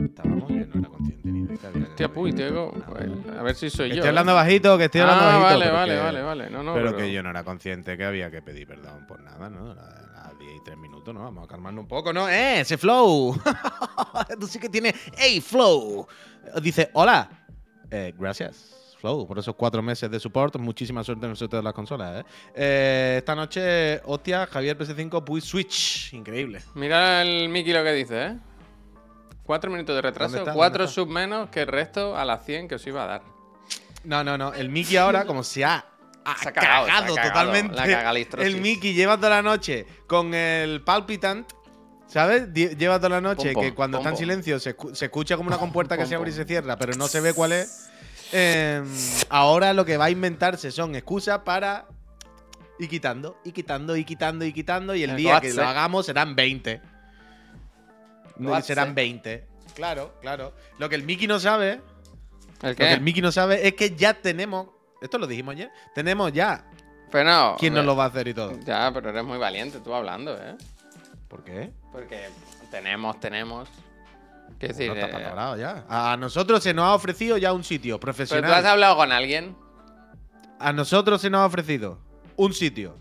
Estábamos, yo no era consciente ni de que había que Hostia, puy, tengo. nada. pues, A ver si soy Que yo. estoy hablando bajito, que estoy hablando ah, bajito. vale, pero vale, que- vale, vale. No, no, pero, pero, que yo no era consciente que había que pedir perdón por nada, ¿no? A las 10 y 3 minutos, ¿no? Vamos a calmarnos un poco, ¿no? ¡Eh! ¡Ese flow! Tú sí que tienes. ¡Ey, flow! Dice, hola. Eh, gracias, flow, por esos cuatro meses de support. Muchísima suerte en el sorteo de las consolas, ¿eh? Eh, Esta noche, hostia, Javier PS5, Puy Switch. Increíble. Mira el Mickey lo que dice, ¿eh? Cuatro minutos de ¿Dónde retraso, cuatro sub menos que el resto a las 100 que os iba a dar. No, no, no. El Mickey ahora, como se ha, ha Se ha cagado, se ha cagado cagado, totalmente. la. El Mickey lleva toda la noche con el palpitant. ¿Sabes? Lleva toda la noche Pom, pom, que cuando pom, está en silencio se, se escucha como una compuerta que se abre y se cierra, pero no se ve cuál es. Eh, ahora lo que va a inventarse son excusas para ir quitando, y quitando, y quitando, y quitando. Y el El día que lo hagamos serán 20. No, WhatsApp. serán 20. Claro, claro. Lo que el Mickey no sabe ¿El lo que el Mickey no sabe es que ya tenemos. Esto lo dijimos ayer. Tenemos ya Pero no. quién nos lo va a hacer y todo. Ya, pero eres muy valiente tú hablando, ¿eh? ¿Por qué? Porque tenemos, tenemos. ¿Qué decir? No está eh, ya. A nosotros se nos ha ofrecido ya un sitio pero tú has profesional. hablado con alguien. A nosotros se nos ha ofrecido un sitio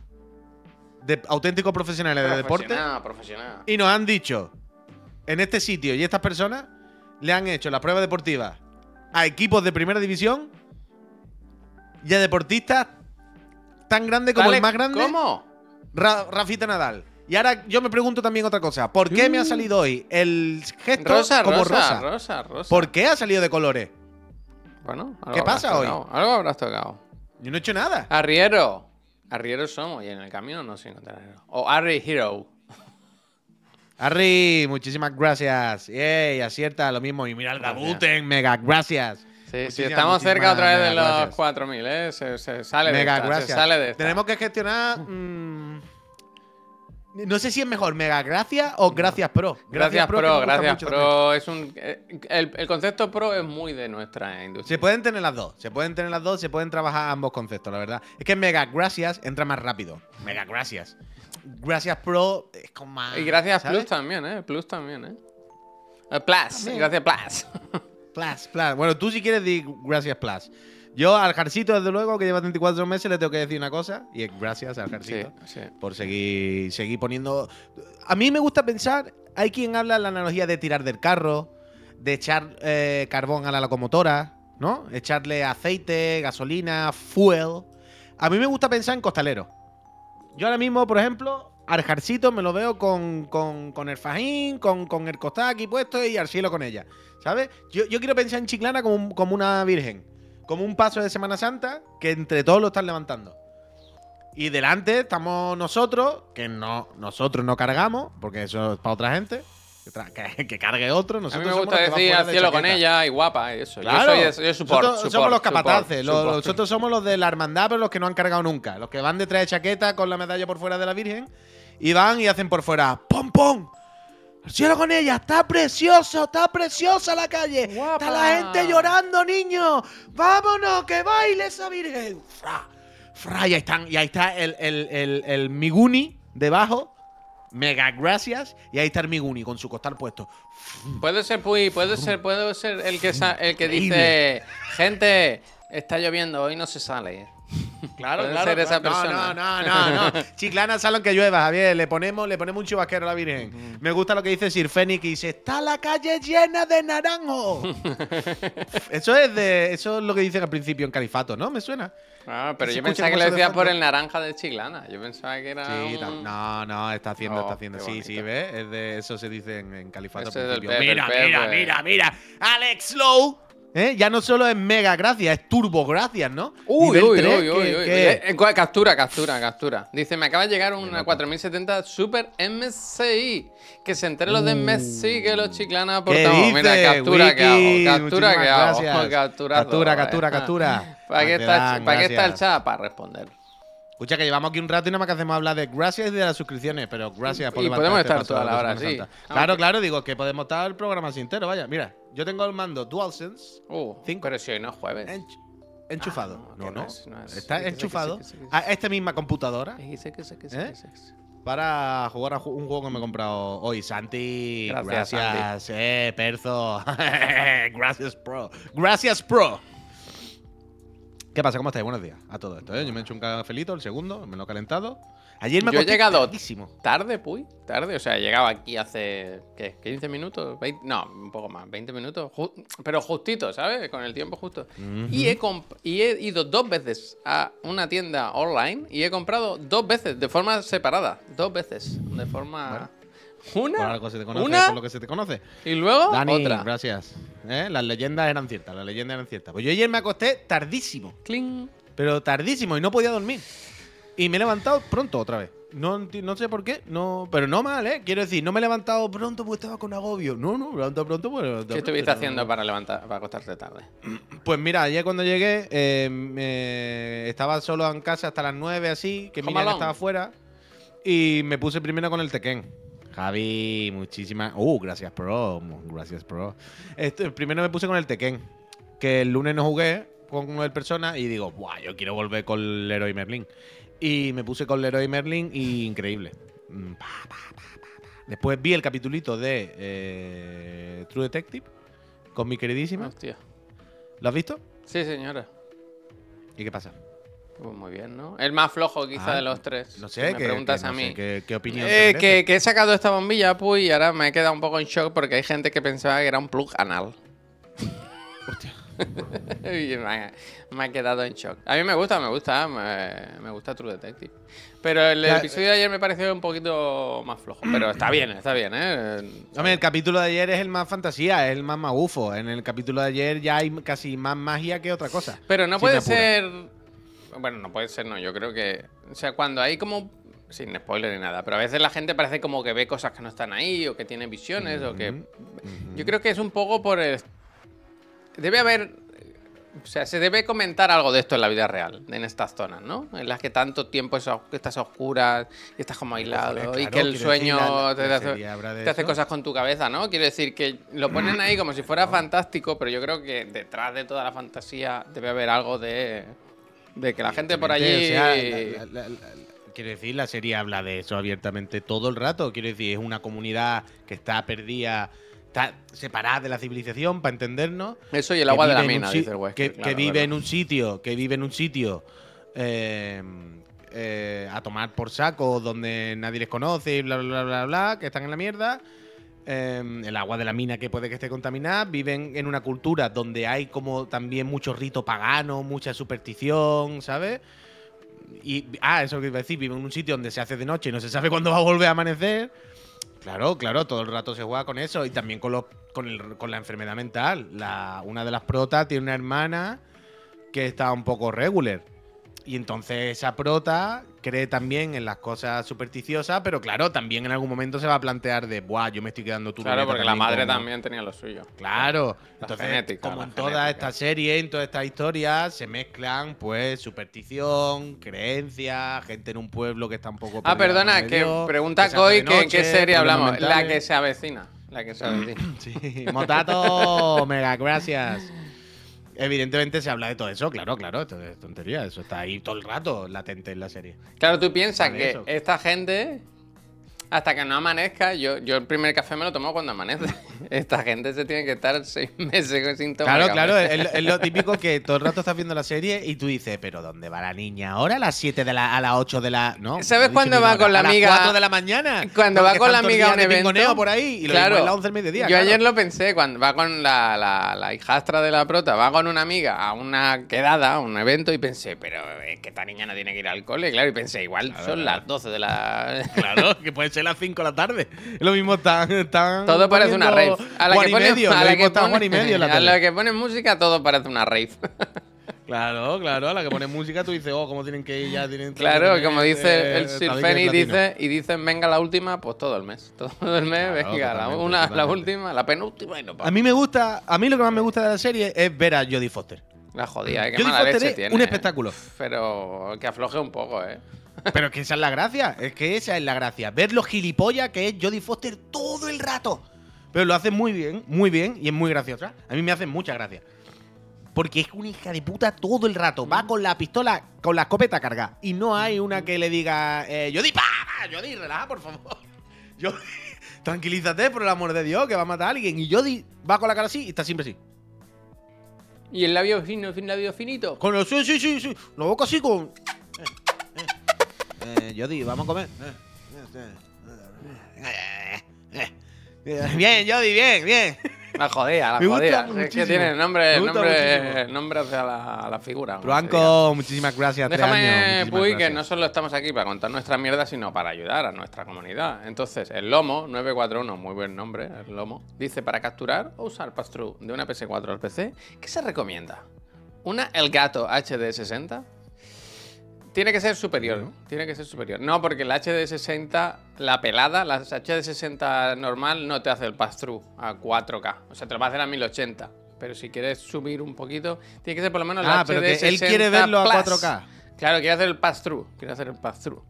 de auténticos profesionales de deporte. Profesional, profesional. Y nos han dicho, en este sitio y estas personas le han hecho la prueba deportiva a equipos de primera división y a deportistas tan grandes como Dale, el más grande. ¿Cómo? Ra- Rafita Nadal. Y ahora yo me pregunto también otra cosa. ¿Por qué me ha salido hoy el gesto Mm. Rosa, como rosa, rosa? rosa, rosa, ¿Por qué ha salido de colores? Bueno, algo ¿Qué pasa hoy? Algo habrás tocado. Yo no he hecho nada. Arriero. Arriero somos y en el camino no se encontrará. O Arri Hero. Harry, muchísimas gracias. Yay, acierta lo mismo. Y mira el. Gabuten, mega gracias. Sí, sí, Muchísimas, estamos cerca otra vez de los gracias. 4000, ¿eh? Se, se sale Mega de esta, gracias. se sale de esta. Tenemos que gestionar. mm, no sé si es mejor mega gracias o gracias pro. Gracias, Pro, gracias. Pro. Es un, eh, el, el concepto Pro es muy de nuestra industria. Se pueden tener las dos, se pueden tener las dos, se pueden trabajar ambos conceptos, la verdad. Es que mega gracias entra más rápido. Mega gracias. Gracias Pro es como más. Y gracias ¿sabes? Plus también, ¿eh? Plus también, ¿eh? Eh, Plus, También. gracias Plus. Plus, plus. Bueno, tú si quieres di gracias Plus. Yo al Jarcito, desde luego, que lleva 34 meses, le tengo que decir una cosa. Y es gracias al Jarcito. sí. por seguir, seguir poniendo. A mí me gusta pensar, hay quien habla en la analogía de tirar del carro, de echar eh, carbón a la locomotora, ¿no? Echarle aceite, gasolina, fuel. A mí me gusta pensar en costalero. Yo ahora mismo, por ejemplo, al jarcito me lo veo con, con- con el fajín, con, con el costal aquí puesto y al cielo con ella. ¿Sabes? Yo, yo quiero pensar en Chiclana como, como una virgen. Como un paso de Semana Santa que entre todos lo están levantando. Y delante estamos nosotros, que no, nosotros no cargamos, porque eso es para otra gente. Que, cargue otro. A Nosotros mí me gusta decir al de cielo con ella y guapa, y eso. Claro. Yo soy, yo support, nosotros support, somos los support, capataces. los- nosotros somos los de la hermandad, pero los que no han cargado nunca. Los que van detrás de chaqueta con la medalla por fuera de la Virgen. Y van y hacen por fuera. ¡Pom, pom! ¡Al cielo con ella! ¡Está precioso! ¡Está preciosa la calle! Guapa. ¡Está la gente llorando, niños! ¡Vámonos! ¡Que baile esa Virgen! ¡Fra! ¡Fra! Y ahí, están, y ahí está el, el, el, el Miguni debajo. Mega gracias. Y ahí está el Miguni con su costal puesto. Puede ser, Puy, puede ser, puede ser el que, sa- el que dice, gente, está lloviendo, hoy no se sale. Claro, ser esa claro. persona. No, no, no, no. Chiclana, salón que llueva, Javier. Le ponemos, le ponemos un chubasquero a la Virgen. Me gusta lo que dice Sir Fénix, que dice, está la calle llena de naranjo. eso es de. Eso es lo que dicen al principio en Califato, ¿no? ¿Me suena? Ah, pero yo pensaba que lo de decía por el naranja de Chiclana. Yo pensaba que era Sí, un- no, no, está haciendo, Oh, está haciendo. qué Sí, sí. ¿ves? Es de, eso se dice en, en Califato al principio. Pepe, mira, mira, mira, mira. Alex Lowe. ¿Eh? Ya no solo es mega gracias, es turbo gracias, ¿no? Uy, Nivel uy, uy, uy, que- uy. que- Eh, Captura, captura, captura. Dice, me acaba de llegar una loco. 4070 Super MSI. Que se entere los de MSI que los chiclanas Uh. ¿Qué aportamos. Mira, captura que Wiki? hago, captura que hago. Captura, eh. captura, captura. ¿Para qué, Te está, ¿para qué está el chat? Para responder. Escucha, que llevamos aquí un rato y nada más que hacemos hablar de gracias y de las suscripciones, pero gracias por Y podemos estar toda la hora. Santa. Aunque- Claro, claro, digo que podemos estar el programa entero, vaya. Mira, yo tengo el mando DualSense Uh, Cinco. pero si hoy no es jueves. ench- enchufado. Ah, no, no, es- no es- Está enchufado a esta misma computadora. ¿Eh? para jugar a un juego que me he comprado hoy. Santi, Gracias, gracias, eh, Perzo. gracias, pro. Gracias, pro. ¿Qué pasa? ¿Cómo estáis? Buenos días a todo esto. ¿eh? Yo me he hecho un cafelito, el segundo, me lo he calentado. Ayer me Yo he acosté llegado tardísimo. Tarde, puy, tarde. O sea, he llegado aquí hace, ¿qué? ¿15 minutos? 20 no, un poco más, 20 minutos. Ju- pero justito, ¿sabes? Con el tiempo justo. y, he y he ido dos veces a una tienda online y he comprado dos veces, de forma separada. Dos veces, de forma... Por Una, algo se te conoce, una por lo que se te conoce. y luego Dani, otra. gracias. ¿Eh? Las leyendas eran ciertas, las leyendas eran ciertas. Pues yo ayer me acosté tardísimo. Cling. pero tardísimo y no podía dormir. Y me he levantado pronto otra vez. No, no sé por qué, no, pero no mal, ¿eh? Quiero decir, no me he levantado pronto porque estaba con agobio. No, no, me he levantado pronto porque me he levantado ¿Qué estuviste haciendo no. para levantar, para acostarte tarde? Pues mira, ayer cuando llegué, eh, me- estaba solo en casa hasta las 9 así, que Miriam Alone. estaba afuera. Y me puse primero con el Tekken. Javi, muchísimas. Uh, gracias, pro. Gracias, pro. Este, primero me puse con el Tekken. Que el lunes no jugué con el persona y digo, Buah, yo quiero volver con Leroy Merlin. Y me puse con Leroy Merlin y increíble. Mm. Después vi el capitulito de eh, True Detective con mi queridísima. Hostia. ¿Lo has visto? Sí, señora. ¿Y qué pasa? Pues muy bien, ¿no? El más flojo quizá Ah, de los tres. No si sé, me que, preguntas que no a sé mí. ¿qué, qué opinión Eh, te que, que he sacado esta bombilla, pues, y ahora me he quedado un poco en shock porque hay gente que pensaba que era un plug anal. y me ha, me ha quedado en shock. A mí me gusta, me gusta, me, me gusta True Detective. Pero el Claro, episodio de ayer me pareció un poquito más flojo. Pero está bien, está bien, ¿eh? Hombre, el capítulo de ayer es el más fantasía, es el más magufo. En el capítulo de ayer ya hay casi más magia que otra cosa. Pero no si puede ser. Bueno, no puede ser, no. Yo creo que. O sea, cuando hay como. Sin spoiler ni nada, pero a veces la gente parece como que ve cosas que no están ahí, o que tiene visiones, o que. Yo creo que es un poco por el. Debe haber. O sea, se debe comentar algo de esto en la vida real, en estas zonas, ¿no? En las que tanto tiempo es estás a oscuras y estás como aislado y que el sueño la- te, hace, te cosas con tu cabeza, ¿no? Quiero decir que lo ponen ahí como si fuera fantástico, pero yo creo que detrás de toda la fantasía debe haber algo de, de que la gente por allí... Evidentemente, o sea, la- la- la- la- quiero decir, la serie habla de eso abiertamente todo el rato. Quiero decir, es una comunidad que está perdida, separada de la civilización, para entendernos. Eso y el agua de la mina, dice el Wesker, Que, claro, que vive en un sitio, que vive en un sitio eh, eh, a tomar por saco donde nadie les conoce y bla, bla, bla, bla, bla, que están en la mierda. Eh, el agua de la mina que puede que esté contaminada. Viven en una cultura donde hay como también mucho rito pagano, mucha superstición, ¿sabes? Y, ah, eso que iba a decir, vive en un sitio donde se hace de noche y no se sabe cuándo va a volver a amanecer. Claro, claro, todo el rato se juega con eso y también con, los, con, el- con la enfermedad mental. La, una de las protas tiene una hermana que está un poco regular. Y entonces esa prota cree también en las cosas supersticiosas, pero claro, también en algún momento se va a plantear de, buah, yo me estoy quedando tu Claro, porque la madre como-". también tenía lo suyo. Claro, La entonces, genética, como en toda esta serie, en toda esta historia, se mezclan, pues, superstición, creencia, gente en un pueblo que está un poco. Ah, perdona, que medio, pregunta que Koi de que en qué serie hablamos. La que se avecina. La que se avecina. Sí, Motato, mega gracias. Evidentemente se habla de todo eso, claro, claro, esto es tontería, eso está ahí todo el rato latente en la serie. Claro, tú piensas que eso. esta gente, hasta que no amanezca, yo, yo el primer café me lo tomo cuando amanece. Esta gente se tiene que estar seis meses sin tomar Claro, claro, es, es lo típico que todo el rato estás viendo la serie y tú dices, pero ¿dónde va la niña ahora? ¿A las 7 de la, a las 8 de la. No, ¿Sabes cuándo va con la a las amiga? 4 de la mañana. Cuando va con la amiga a un evento. por ahí y lo claro, es las 11 del mediodía. Yo claro. ayer lo pensé, cuando va con la, la, la hijastra de la prota, va con una amiga a una quedada, a un evento, y pensé, pero es que esta niña no tiene que ir al cole, claro, y pensé, igual son las 12 de la. Claro, que puede ser las 5 de la tarde. Lo mismo están. están Todo parece una rave. A la que ponen, medio, a la que y ponen- medio en la a tele. la que ponen música, todo parece una rave. Claro, claro, a la que pone música tú dices, oh, cómo tienen que ir ya. Tienen Claro, como dice eh, el Sir dice, y dicen, venga la última, pues todo el mes. Todo el mes, Claro, venga, la, totalmente, una, la última, la penúltima y no A pasa. mí me gusta, a mí lo que más me gusta de la serie es ver a Jodie Foster. La jodida, eh, qué Jodie mala Foster leche es tiene. un eh. espectáculo. Pero que afloje un poco, ¿eh? Pero es que esa es la gracia, es que esa es la gracia. Ver lo gilipollas que es Jodie Foster todo el rato. Pero lo hace muy bien, muy bien y es muy graciosa. A mí me hace mucha gracia. Porque es una hija de puta todo el rato. Va con la pistola, con la escopeta cargada. Y no hay una que le diga, eh, Jody, ¡pa! Jody, relaja, por favor. Jody, tranquilízate, por el amor de Dios, que va a matar a alguien. Y Jody va con la cara así y está siempre así. ¿Y el labio fino, el labio finito? Con el sí, sí, sí, sí. La boca así con. Eh, eh. eh Jody, vamos a comer. Bien, Jody, bien, bien. La jodía, la jodía. Es que tiene nombre, nombre, nombre hacia la, figura. Blanco, muchísimas gracias. Déjame, Puy, que no solo estamos aquí para contar nuestra mierda, sino para ayudar a nuestra comunidad. Entonces, el Lomo 941, muy buen nombre, el Lomo, dice para capturar o usar pass-through de una PS4 al PC, ¿qué se recomienda? ¿Una Elgato HD60? Tiene que ser superior, tiene que ser superior. No, porque la HD60, la pelada, la HD60 normal no te hace el pass-through a 4K. O sea, te lo va a hacer a 1080. Pero si quieres subir un poquito, tiene que ser por lo menos la ah, pero él quiere verlo a 4K. Claro, quiere hacer el pass-through. Quiere hacer el pass-through.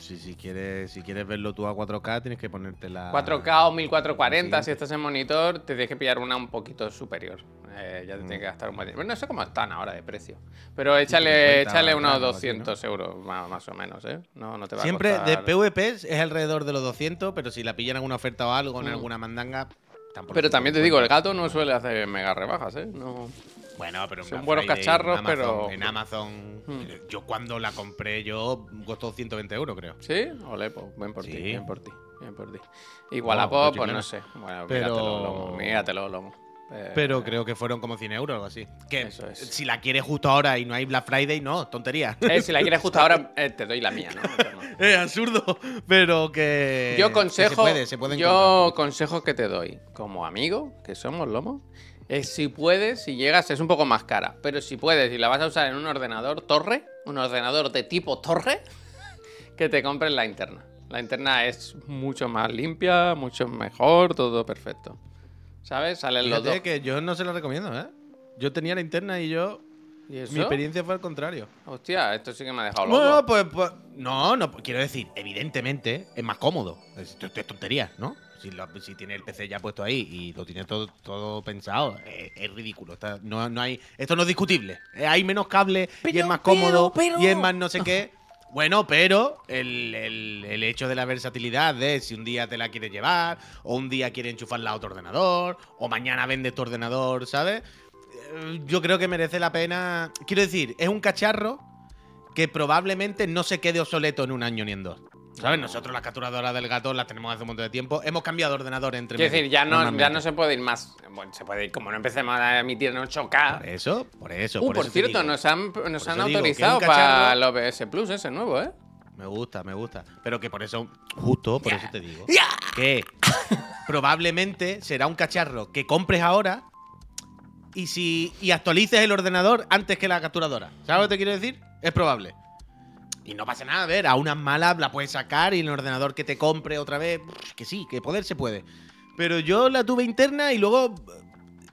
Sí, si quieres, si quieres verlo tú a 4K, tienes que ponerte la. 4K o 1440, si estás en monitor, te tienes que pillar una un poquito superior. Eh, ya te tiene que gastar un buen No sé cómo están ahora de precio. Pero échale, échale unos 200 euros más, o menos, ¿eh? No, no te va Siempre a costar... de PvP es alrededor de los 200, pero si la pillan alguna oferta o algo, en mm. alguna mandanga. Tampoco pero también te digo, el gato no suele hacer mega rebajas, ¿eh? No. Bueno, pero son buenos cacharros, pero. En Amazon, hmm. yo cuando la compré, yo costó 120 euros, creo. ¿Sí? Ole, pues ven por ti, bien por ti, bien por ti. Igual a pues, pues no sé. Bueno, pero... míratelo, lomo, míratelo, lomo. Pero creo que fueron como 100 euros o algo así. Que Eso es. si la quieres justo ahora y no hay Black Friday, no, tontería. Eh, si la quieres justo ahora, eh, te doy la mía, ¿no? es absurdo, pero que. Yo consejo. se puede, yo consejo que te doy como amigo, que somos Lomo, si puedes, si llegas, es un poco más cara. Pero si puedes y la vas a usar en un ordenador torre, un ordenador de tipo torre, que te compres la interna. La interna es mucho más limpia, mucho mejor, todo perfecto. ¿Sabes? Salen los dos. que yo no se la recomiendo, ¿eh? Yo tenía la interna y yo. Mi experiencia fue al contrario. Hostia, esto sí que me ha dejado loco. No, pues, pues, no, no, quiero decir, evidentemente es más cómodo. Esto es tontería, ¿no? Si, tiene el PC ya puesto ahí y lo tiene todo, todo pensado, es, ridículo. no, no, hay, esto no es discutible. Eh, hay menos cable y es más cómodo y es más no sé qué. Bueno, pero el, el, hecho de la versatilidad de si un día te la quieres llevar, o un día quieres enchufarla a otro ordenador, o mañana vendes tu ordenador, ¿sabes? Eh, yo creo que merece la pena. Quiero decir, es un cacharro que probablemente no se quede obsoleto en un año ni en dos. ¿Sabes? Nosotros las capturadoras del gato las tenemos hace un montón de tiempo. Hemos cambiado de ordenador entre Quiero decir, ya no, ya no se puede ir más. Bueno, se puede ir, como no empecemos a emitir en 8K. Por eso, por eso. Uh, por, cierto, nos han, nos han autorizado para el OBS Plus ese nuevo, ¿eh? Me gusta, me gusta. Pero que por eso, justo por eso te digo, que probablemente será un cacharro que compres ahora y si y actualices el ordenador antes que la capturadora. ¿Sabes lo que te quiero decir? Es probable. Y no pasa nada, a ver, a unas malas la puedes sacar y en el ordenador que te compre otra vez, que sí, que poder se puede. Pero yo la tuve interna y luego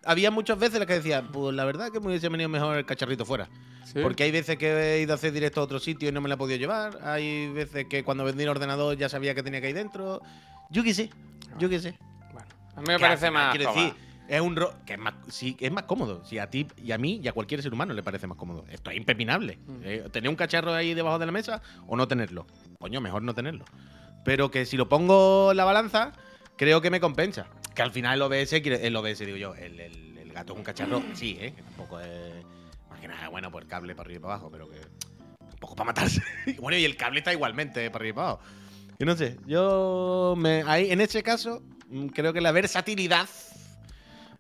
había muchas veces las que decía, pues la verdad que me hubiese venido mejor el cacharrito fuera. Porque hay veces que he ido a hacer directo a otro sitio y no me la he podido llevar. Hay veces que cuando vendí el ordenador ya sabía que tenía que ir dentro. Yo qué sé, yo qué sé. Bueno, a mí me parece más. Quiero decir, es un ro que es más, sí, es más cómodo. Si a ti y a mí y a cualquier ser humano le parece más cómodo. Esto es impepinable. Mm. Eh, tener un cacharro ahí debajo de la mesa o no tenerlo. Coño, mejor no tenerlo. Pero que si lo pongo en la balanza, creo que me compensa. Que al final el OBS, el OBS digo yo, el, el, gato es un cacharro, sí, ¿eh? Que tampoco es. Más que nada, bueno, por el cable para arriba y para abajo, pero que. Un poco para matarse. bueno, y el cable está igualmente eh, para arriba y para abajo. Y no sé, yo me, ahí, en ese caso, mm, creo que la versatilidad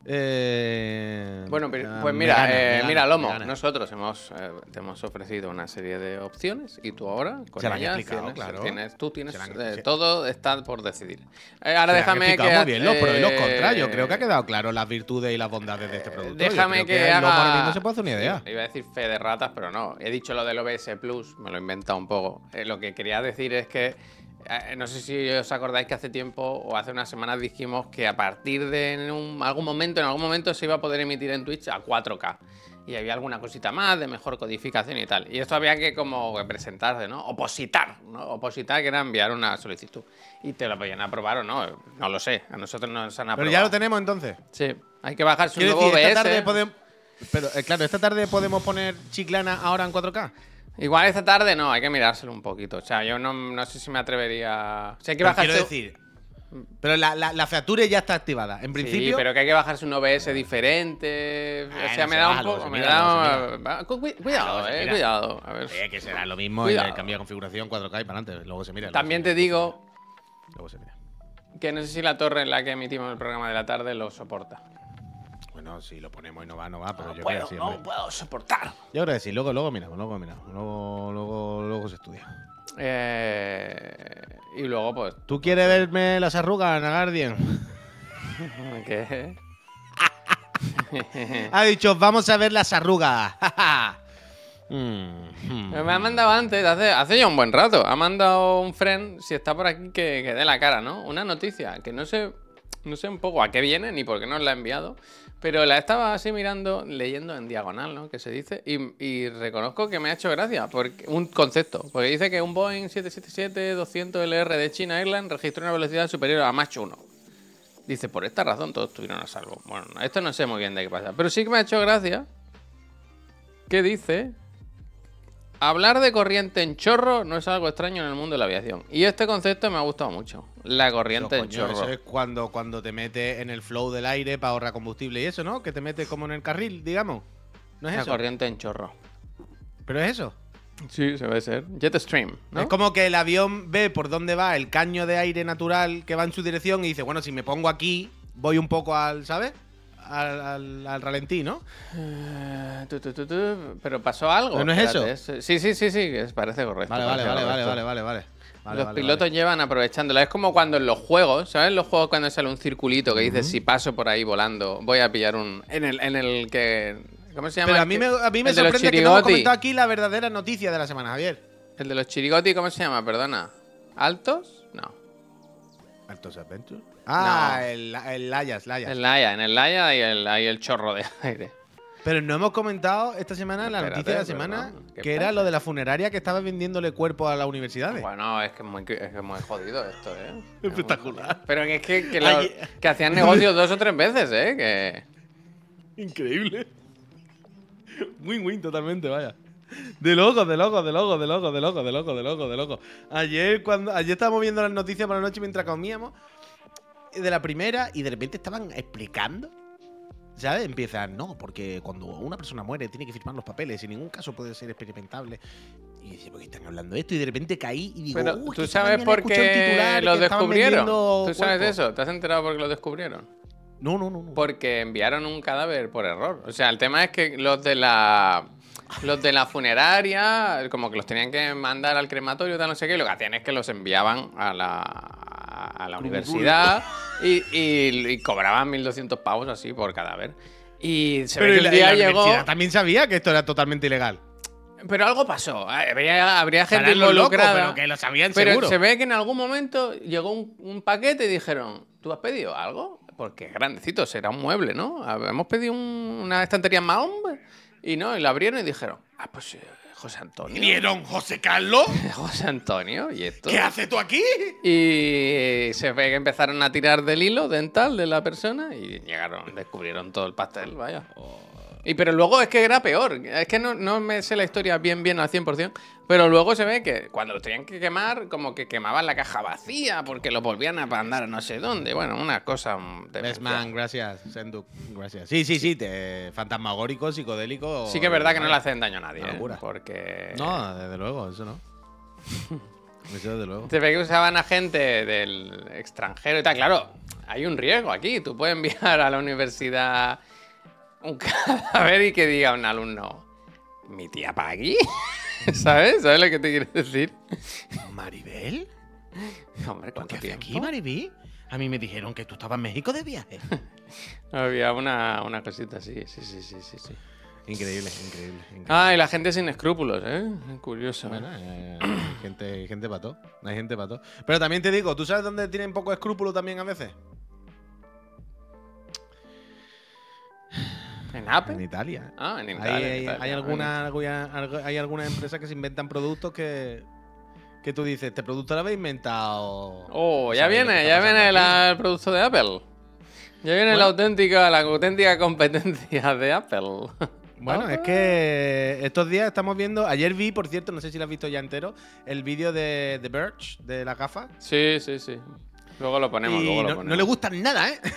eh, bueno, pues mira, eh, mira, Lomo, nosotros hemos, eh, te hemos ofrecido una serie de opciones y tú ahora con ellas tienes, tú tienes todo está por decidir. ahora déjame que muy bien los pros y los contras. Yo creo que ha quedado claro las virtudes y las bondades de este producto. Déjame que, haga. No se puede hacer una idea. Iba a decir fe de ratas, pero no. He dicho lo del OBS Plus, me lo he inventado un poco. lo que quería decir es que eh, no sé si os acordáis que hace tiempo o hace unas semanas dijimos que a partir de algún momento, en algún momento se iba a poder emitir en Twitch a 4K. Y había alguna cosita más de mejor codificación y tal. Y esto había que como presentarse, ¿no? Opositar, ¿no? Opositar que era enviar una solicitud. Y te lo podían aprobar o no, no lo sé. A nosotros nos han aprobado. Pero ya lo tenemos entonces. Sí, hay que bajar su nuevo OBS. Pero eh, claro, esta tarde podemos poner Chiclana ahora en 4K. Igual esta tarde no, hay que mirárselo un poquito. O sea, yo no, no sé si me atrevería. O sea, hay que Pero bajarse. quiero decir. Pero la, la, la Feature ya está activada. En Sí, principio. pero que hay que bajarse un OBS diferente. Ah, o sea, no me se da un poco. Me da. Cuidado, eh, cuidado. A ver. Eh, que será lo mismo Cuidado. y cambia de configuración 4K y para adelante. Luego se mira. luego También se te digo Luego se mira. que no sé si la torre en la que emitimos el programa de la tarde lo soporta. Bueno, si lo ponemos y no va, no va, pero No yo puedo, creo que sí. no hombre. puedo soportar. Yo creo que sí. Luego, luego miramos, luego miramos. Luego, luego, luego se estudia. Eh, y luego, pues. ¿Tú quieres verme las arrugas, Nagardian? ¿Qué? ha dicho, vamos a ver las arrugas. Mm, mm. Me ha mandado antes, hace, hace ya un buen rato. Ha mandado un friend, si está por aquí, que, que dé la cara, ¿no? Una noticia que no sé, no sé un poco a qué viene ni por qué nos la ha enviado. Pero la estaba así mirando, leyendo en diagonal, ¿no? Que se dice. Y, reconozco que me ha hecho gracia. Porque, un concepto. Porque dice que un Boeing 777-200LR de China Airlines registró una velocidad superior a Mach 1. Dice, por esta razón todos estuvieron a salvo. Bueno, esto no sé muy bien de qué pasa. Pero sí que me ha hecho gracia que dice Hablar de corriente en chorro no es algo extraño en el mundo de la aviación. Y este concepto me ha gustado mucho. La Pero, corriente en coño, chorro. eso es cuando, cuando te metes en el flow del aire para ahorrar combustible y eso, ¿no? Que te metes como en el carril, digamos. ¿No es La eso? corriente en chorro. Pero es eso. Sí, se debe ser. Jetstream, ¿no? Es como que el avión ve por dónde va el caño de aire natural que va en su dirección y dice, bueno, si me pongo aquí, voy un poco al, ¿sabes? Al, al- al ralentí, ¿no? Eh, tu, tu, tu, tu, Pero pasó algo. ¿Pero no es espérate, eso? es- Sí, sí, sí, sí, que parece correcto. Vale, vale, parece vale, vale, correcto. vale, vale, vale. Vale, Los vale, pilotos vale. llevan aprovechándola. Es como cuando en los juegos, ¿sabes? En los juegos cuando sale un circulito que dices, si paso por ahí volando, voy a pillar un... En el, en el que... ¿Cómo se llama? Pero a el mí que- me, a mí me sorprende que no hemos comentado aquí la verdadera noticia de la semana, Javier. El de los chirigoti, ¿cómo se llama? Perdona. ¿Altos? No. Altos Adventure. Ah, No. el, el Layas, Layas. El Laia, en el Laia hay el, hay el chorro de aire. Pero no hemos comentado esta semana la Espérate, noticia de la semana, ¿qué que era lo de la funeraria que estaba vendiéndole cuerpo a las universidades. Bueno, es que es muy, es que es muy jodido esto, ¿eh? Espectacular. Pero es que, hacían negocios dos o tres veces, ¿eh? Que... Increíble. Win-win totalmente, vaya. De loco, de loco, de loco, de loco, de loco, de loco, de loco, de loco. Ayer, cuando, ayer estábamos viendo las noticias por la noche mientras comíamos. De la primera, y de repente estaban explicando. ¿Sabes? Empiezan, no, porque cuando una persona muere tiene que firmar los papeles, en ningún caso puede ser experimentable. Y dice, ¿por qué están hablando de esto? Y de repente caí y digo, Pero "Uh, es que tú sabes por qué lo descubrieron. ¿Tú sabes cuerpos". eso? ¿Te has enterado por qué lo descubrieron? No, no, no. no. Porque enviaron un cadáver por error. O sea, el tema es que los de la. Los de la funeraria, como que los tenían que mandar al crematorio, tal, no sé qué, y lo que hacían es que los enviaban a la, a la universidad y, y- y cobraban 1.200 pavos así por cadáver. Y se Pero ve que la, un día llegó. también sabía que esto era totalmente ilegal. Pero algo pasó. Habría, habría gente involucrada. pero que lo sabían Pero seguro. se ve que en algún momento llegó un, un paquete y dijeron, ¿tú has pedido algo? Porque es grandecito, será un mueble, ¿no? Hemos pedido un- una estantería más hombre. Y no, y la abrieron y dijeron, ah, pues José Antonio. ¿Vieron José Carlos? José Antonio, ¿y esto? ¿Qué haces tú aquí? Y se ve que empezaron a tirar del hilo dental de la persona y llegaron, descubrieron todo el pastel, vaya. Y pero luego es que era peor. Es que no, no me sé la historia bien, bien al 100%. Pero luego se ve que cuando lo tenían que quemar, como que quemaban la caja vacía porque lo volvían a mandar a no sé dónde. Bueno, una cosa. mm, Best demencial. man, gracias. Senduk, gracias. Sí, sí, sí. Te, fantasmagórico, psicodélico. Sí que es verdad que no le vaya. hacen daño a nadie. Una ¿eh? locura. Porque. No, desde luego, eso no. Eso desde luego. Se ve que usaban a gente del extranjero y tal. Claro, hay un riesgo aquí. Tú puedes enviar a la universidad un cadáver y que diga un alumno, mi tía Paggy. ¿Sabes? ¿Sabes lo que te quiero decir? ¿Maribel? Hombre, ¿Tú ¿cuánto qué haces tiempo? aquí, Maribel? A mí me dijeron que tú estabas en México de viaje. Había una, una cosita así, sí, sí, sí, sí, sí. increíble, increíble. increíble. Ah, y la gente sin escrúpulos, ¿eh? Curioso. Bueno, eh, hay gente, hay gente para todo. Hay gente para todo. Pero también te digo, ¿tú sabes dónde tienen poco escrúpulo también a veces? ¿En En Apple? Italia. Ah, en Hay, Italia. en hay, Italia. hay alguna- alguna- hay algunas empresas que se inventan productos que, que tú dices, este producto lo habéis inventado. Oh, ya ¿Sabéis lo que viene, ya viene la- el producto de Apple. Ya viene la auténtica, la auténtica competencia de Apple. Bueno, es que estos días estamos viendo. Ayer vi, por cierto, no sé si lo has visto ya entero, el vídeo de The Birch, de la gafa. Sí, sí, sí. Luego lo ponemos, Y luego lo no, ponemos. no le gustan nada, ¿eh?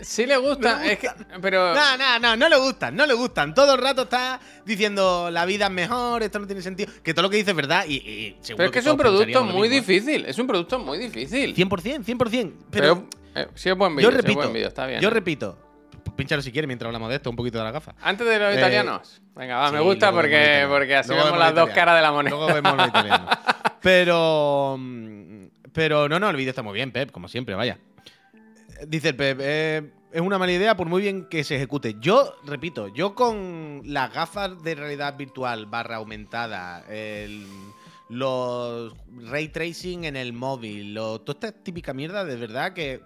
Sí le gusta, No le es que, pero No, no, no, no le gustan, no le gustan. Todo el rato está diciendo la vida es mejor, esto no tiene sentido. Que todo lo que dice es verdad y, y seguro pero es que es un producto muy ¿eh? difícil, es un producto muy difícil. 100%, 100%. Pero, Pero, eh, sí es buen vídeo, yo sí es repito, buen vídeo, está bien. yo eh. repito. Pínchalo si quieres mientras hablamos de esto, un poquito de la gafa. Antes de los Eh, italianos. Venga, va, me gusta porque, porque así Luego vemos las dos caras de la moneda. Luego vemos lo italiano. Pero. Pero no, no, el vídeo está muy bien, Pep, como siempre, vaya. Dice el Pep, eh, es una mala idea por muy bien que se ejecute. Yo, repito, yo con las gafas de realidad virtual barra aumentada, el- los ray tracing en el móvil, lo- toda esta típica mierda, de verdad que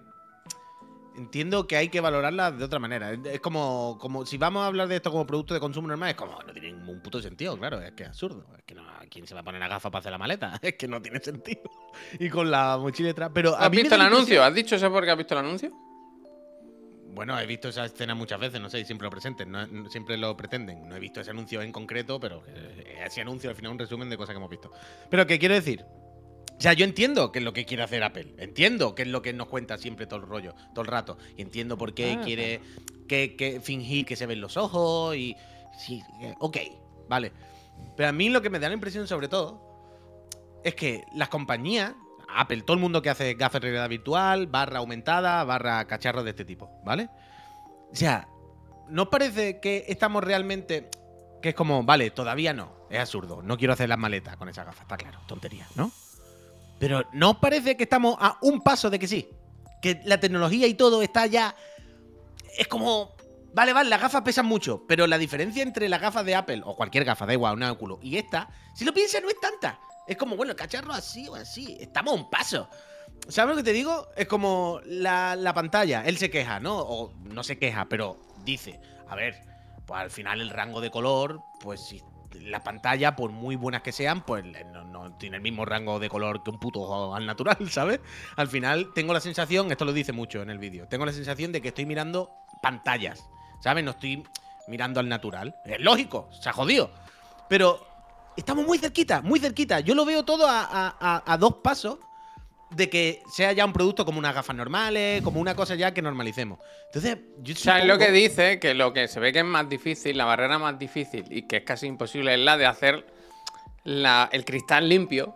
entiendo que hay que valorarlas de otra manera. Es como, como si vamos a hablar de esto como producto de consumo normal, es como, no tiene ningún puto sentido, claro, es que es absurdo. Es que no, ¿quién se va a poner la gafa para hacer la maleta? Es que no tiene sentido. Y con la mochila detrás. Pero ¿Has visto el anuncio? ¿Has dicho eso porque has visto el anuncio? Bueno, he visto esa escena muchas veces, no sé, y siempre lo presenten, no, no- siempre lo pretenden. No he visto ese anuncio en concreto, pero eh, ese anuncio al final es un resumen de cosas que hemos visto. Pero ¿qué quiero decir? O sea, yo entiendo qué es lo que quiere hacer Apple. Entiendo qué es lo que nos cuenta siempre todo el rollo, todo el rato. Y entiendo por qué Ah, quiere que, que fingir que se ven los ojos y... Sí, eh, ok, vale. Pero a mí lo que me da la impresión sobre todo es que las compañías, Apple, todo el mundo que hace gafas de realidad virtual, barra aumentada, barra cacharros de este tipo, ¿vale? O sea, ¿no parece que estamos realmente... Que es como, vale, todavía no, es absurdo, no quiero hacer las maletas con esa gafa, está claro, tontería, ¿no? Pero ¿no parece que estamos a un paso de que sí? Que la tecnología y todo está ya... Es como... Vale, vale, las gafas pesan mucho, pero la diferencia entre las gafas de Apple, o cualquier gafa, da igual, un Oculus, y esta, si lo piensas, no es tanta. Es como, bueno, el cacharro así o así, estamos a un paso. ¿Sabes lo que te digo? Es como la, la pantalla, él se queja, ¿no? O no se queja, pero dice, a ver, pues al final el rango de color, pues la pantalla, por muy buenas que sean, pues no, no tiene el mismo rango de color que un puto al natural, ¿sabes? Al final tengo la sensación, esto lo dice mucho en el vídeo, tengo la sensación de que estoy mirando pantallas, ¿sabes? No estoy mirando al natural. Es lógico, se ha jodido. Pero estamos muy cerquita, muy cerquita. Yo lo veo todo a, a- a- a dos pasos de que sea ya un producto como unas gafas normales, como una cosa ya que normalicemos. Entonces, yo O sea, es lo supongo- que dice que lo que se ve que es más difícil, la barrera más difícil y que es casi imposible es la de hacer la- el cristal limpio.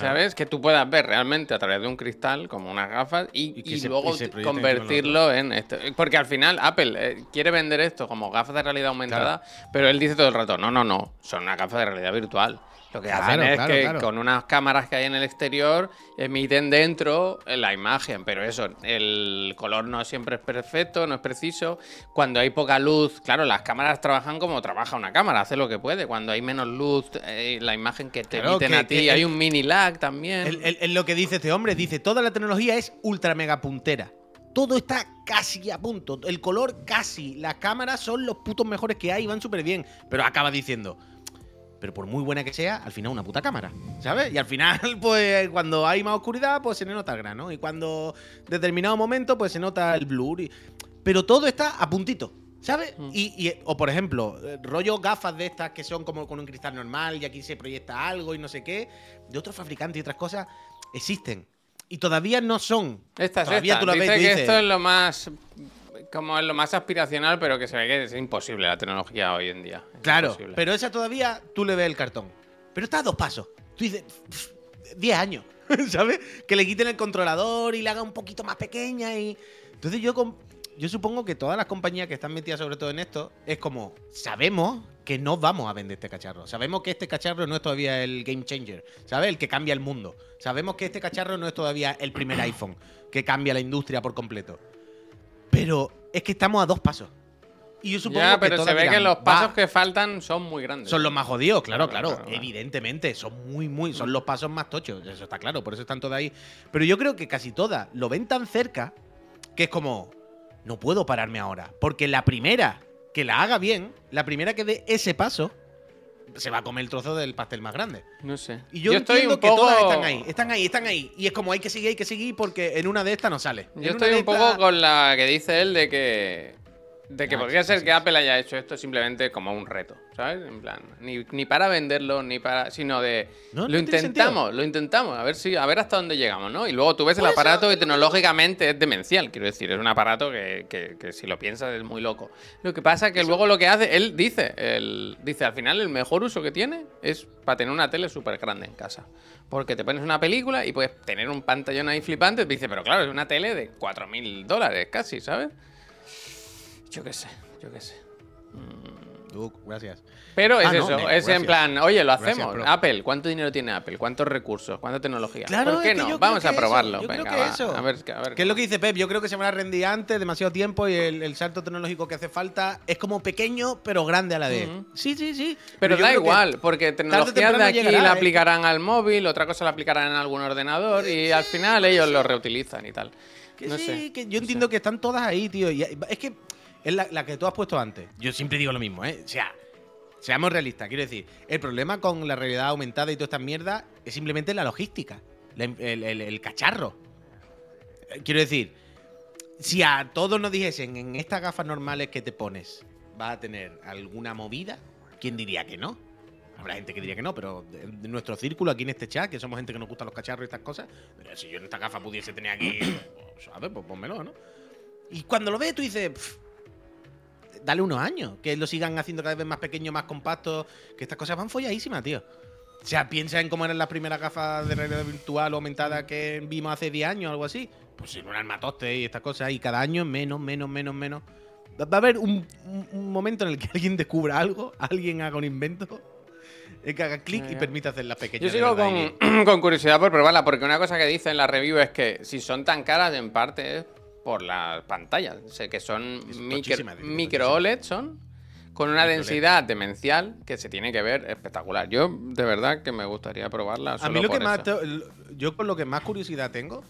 ¿Sabes? Que tú puedas ver realmente a través de un cristal, como unas gafas, y, Y que y se- luego y convertirlo en esto. Porque al final Apple eh, quiere vender esto como gafas de realidad aumentada, pero él dice todo el rato, no, no, no, son una gafas de realidad virtual. Lo que Claro, hacen es claro, que claro. con unas cámaras que hay en el exterior emiten dentro eh, la imagen, pero eso, el color no siempre es perfecto, no es preciso. Cuando hay poca luz, claro, las cámaras trabajan como trabaja una cámara, hace lo que puede. Cuando hay menos luz, eh, la imagen que te emiten que- a ti, que hay el- un mini lag también. El- el- el- lo que dice este hombre, dice, toda la tecnología es ultra mega puntera. Todo está casi a punto. El color casi. Las cámaras son los putos mejores que hay, van súper bien. Pero acaba diciendo, pero por muy buena que sea, al final una puta cámara. ¿Sabes? Y al final, pues cuando hay más oscuridad, pues se le nota el grano. Y cuando determinado momento, pues se nota el blur. y- Pero todo está a puntito. ¿Sabes? Mm. Y, y- o por ejemplo, eh, rollo gafas de estas que son como con un cristal normal y aquí se proyecta algo y no sé qué, de otros fabricantes y otras cosas, existen. Y todavía no son. Esta es todavía esta. tú la ves Dice que esto es lo más como es lo más aspiracional, pero que se ve que es imposible la tecnología hoy en día. Es Claro, imposible. pero esa todavía tú le ves el cartón. Pero está a dos pasos. Tú dices, "Pff, 10 años, ¿sabes? Que le quiten el controlador y la haga un poquito más pequeña y... Entonces yo, yo supongo que todas las compañías que están metidas sobre todo en esto es como, sabemos que no vamos a vender este cacharro. Sabemos que este cacharro no es todavía el game changer, ¿sabes? El que cambia el mundo. Sabemos que este cacharro no es todavía el primer iPhone que cambia la industria por completo. Pero es que estamos a dos pasos. Y yo supongo ya, que pero se ve que los "Va". pasos que faltan son muy grandes. Son los más jodidos, claro, Claro, claro. claro, claro. Evidentemente, son muy, muy. Son los pasos más tochos. Eso está claro, por eso están todas ahí. Pero yo creo que casi todas lo ven tan cerca que es como. No puedo pararme ahora. Porque la primera que la haga bien, la primera que dé ese paso, se va a comer el trozo del pastel más grande. No sé. Y yo, estoy entiendo un que poco... todas están ahí, están ahí, están ahí. Y es como hay que seguir, hay que seguir porque en una de estas no sale. Yo estoy un poco con la que dice él de que. De que Ah, podría ser que. Apple haya hecho esto simplemente como un reto, ¿sabes? En plan, ni, ni para venderlo, ni para. sino de. No, lo no intentamos, lo intentamos, a ver si, a ver hasta dónde llegamos, ¿no? Y luego tú ves el aparato y tecnológicamente es demencial, quiero decir, es un aparato que, que- que si lo piensas es muy loco. Lo que pasa es que luego lo que hace, él dice, él dice, al final el mejor uso que tiene es para tener una tele súper grande en casa. Porque te pones una película y puedes tener un pantallón ahí flipante. Dice, pero claro, es una tele de 4.000 dólares casi, ¿sabes? Yo qué sé, yo qué sé. Uh, gracias. Pero es Ah, no, eso, es en plan, oye, lo hacemos. Apple, ¿cuánto dinero tiene Apple? ¿Cuántos recursos? ¿Cuánta tecnología? Claro, ¿Por qué no? Vamos a probarlo. eso, yo creo Venga, que va, eso. A ver, a ver ¿Qué es lo que dice Pep? Yo creo que se van a rendir antes, demasiado tiempo y el, el salto tecnológico que hace falta es como pequeño pero grande a la vez. Ujú. Sí, sí, sí. Pero da igual, porque tecnologías de aquí llegará, la ¿eh? aplicarán al móvil, otra cosa la aplicarán en algún ordenador y al final ellos lo reutilizan y tal. Que no sí, sé. que yo entiendo que están todas ahí, tío. y es que es la, que tú has puesto antes. Yo siempre digo lo mismo, ¿eh? O sea, seamos realistas. Quiero decir, el problema con la realidad aumentada y toda esta mierda es simplemente la logística, el, cacharro. Eh, Quiero decir, si a todos nos dijesen en estas gafas normales que te pones va a tener alguna movida, ¿quién diría que no? Habrá gente que diría que no, pero de nuestro círculo aquí en este chat, que somos gente que nos gustan los cacharros y estas cosas, si yo en esta gafa pudiese tener aquí, pues, ¿sabes? Pues pónmelo, ¿no? Y cuando lo ves, tú dices, "Pff, dale unos años, que lo sigan haciendo cada vez más pequeño, más compacto, que estas cosas van folladísimas, tío. O sea, piensa en cómo eran las primeras gafas de realidad virtual o aumentada que vimos hace 10 años o algo así. Pues sin un armatoste y estas cosas, y cada año menos, menos, menos, menos. Va a haber un, un- un momento en el que alguien descubra algo, alguien haga un invento, eh, que haga clic y ya. permita hacer las pequeñas. Yo sigo con, con curiosidad por probarla, porque una cosa que dice en la review es que si son tan caras, en parte es por las pantallas. Sé que son micro, micro. OLED, son con una Micro LED. densidad demencial que se tiene que ver espectacular. Yo, de verdad, que me gustaría probarla. A mí lo que más. te- yo con lo que más curiosidad tengo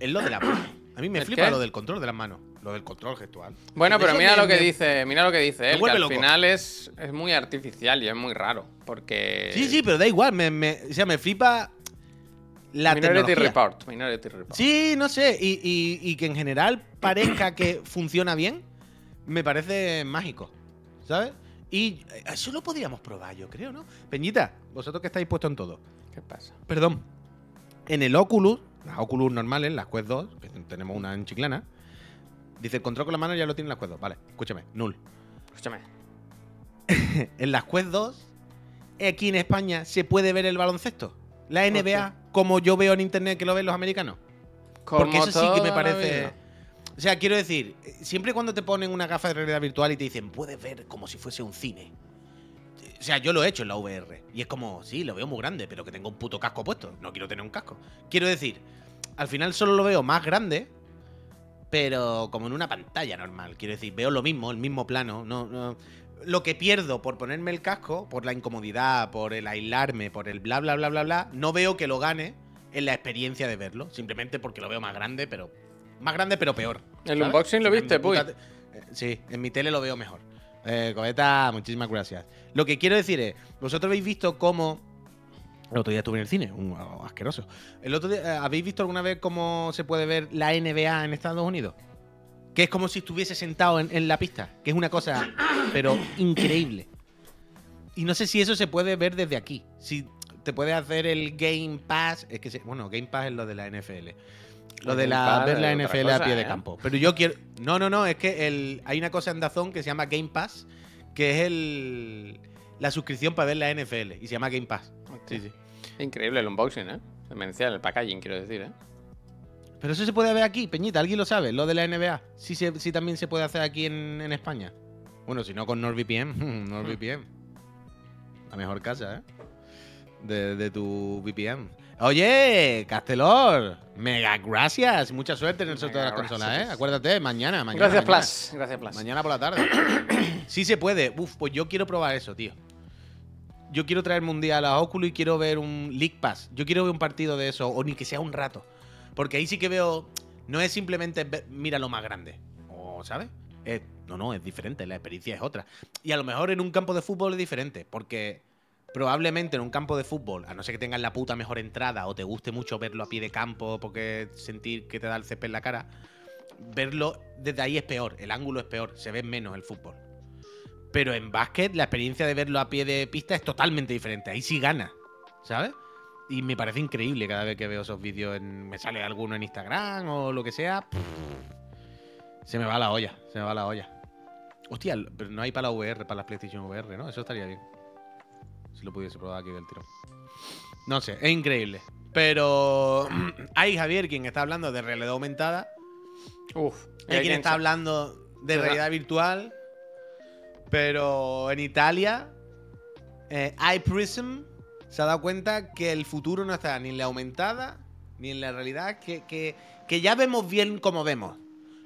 es lo de la mano. A mí me ¿El flipa qué? lo del control de las manos. Lo del control gestual. Bueno, pero mira lo que dice, mira lo que dice él, que al final es, es muy artificial y es muy raro. Porque. Sí, sí, pero da igual. Me, me- o sea, me flipa la Minority tecnología. Report. Minority Report. Sí, no sé. Y, y- y que en general parezca que funciona bien, me parece mágico. ¿Sabes? Y eh, eso lo podríamos probar, yo creo, ¿no? Peñita, vosotros que estáis puestos en todo. ¿Qué pasa? Perdón. En el Oculus, las Oculus normales, las Quest 2, que tenemos una en Chiclana, dice el control con la mano ya lo tienen las Quest 2. Vale, escúchame, null. Escúchame. En las Quest 2, aquí en España, se puede ver el baloncesto. La NBA, como yo veo en internet que lo ven los americanos. Porque eso sí que me parece. O sea, quiero decir, siempre cuando te ponen una gafa de realidad virtual y te dicen, puedes ver como si fuese un cine. O sea, yo lo he hecho en la VR. Y es como, sí, lo veo muy grande, pero que tengo un puto casco puesto. No quiero tener un casco. Quiero decir, al final solo lo veo más grande, pero como en una pantalla normal. Quiero decir, veo lo mismo, el mismo plano. No, no- Lo que pierdo por ponerme el casco, por la incomodidad, por el aislarme, por el bla, bla, bla, bla, bla, no veo que lo gane en la experiencia de verlo. Simplemente porque lo veo más grande, pero. Más grande, pero peor. ¿El ¿sabes? unboxing lo viste, puta Puy? te- eh, Sí, en mi tele lo veo mejor. Eh, Cobeta, muchísimas gracias. Lo que quiero decir es, vosotros habéis visto cómo... El otro día estuve en el cine, un oh, asqueroso. El otro día, eh, ¿habéis visto alguna vez cómo se puede ver la NBA en Estados Unidos? Que es como si estuviese sentado en, en la pista, que es una cosa, pero increíble. Y no sé si eso se puede ver desde aquí. Si te puedes hacer el Game Pass, es que se- bueno, Game Pass es lo de la NFL. Lo El de la Pass ver la NFL a pie de ¿eh? campo. Pero yo quiero. No, no, no. Es que el, hay una cosa en Dazón que se llama Game Pass, que es el la suscripción para ver la NFL. Y se llama Game Pass. Sí, sí. Increíble el unboxing, ¿eh? Demencial, el packaging, quiero decir, ¿eh? Pero eso se puede ver aquí, Peñita. ¿Alguien lo sabe? Lo de la NBA. Sí, se- sí también se puede hacer aquí en, en España. Bueno, si no con NordVPN. NordVPN. La mejor casa, ¿eh? De, de tu VPN. Oye, Castelor, mega gracias. Mucha suerte en el sorteo de las consolas, ¿eh? Acuérdate, mañana, mañana. Gracias, mañana. Plus. Gracias, Plus. Mañana por la tarde. sí se puede. Uf, pues yo quiero probar eso, tío. Yo quiero traerme un día a Oculus y quiero ver un League Pass. Yo quiero ver un partido de eso, o ni que sea un rato. Porque ahí sí que veo. No es simplemente ve- mira lo más grande. O, ¿sabes? Es- no, no, es diferente. La experiencia es otra. Y a lo mejor en un campo de fútbol es diferente. Porque probablemente en un campo de fútbol, a no ser que tengas la puta mejor entrada o te guste mucho verlo a pie de campo porque sentir que te da el césped en la cara, verlo desde ahí es peor, el ángulo es peor, se ve menos el fútbol. Pero en básquet la experiencia de verlo a pie de pista es totalmente diferente, ahí sí gana, ¿sabes? Y me parece increíble cada vez que veo esos vídeos, en, me sale alguno en Instagram o lo que sea, se me va la olla, se me va la olla. Hostia, pero no hay para la VR, para la PlayStation VR, ¿no? Eso estaría bien. Si lo pudiese probar aquí del tiro. No sé, es increíble. Pero hay Javier quien está hablando de realidad aumentada. Uf. Hay quien está hablando de realidad virtual. Pero en Italia, eh, iPrism se ha dado cuenta que el futuro no está ni en la aumentada ni en la realidad, que, que- que ya vemos bien como vemos.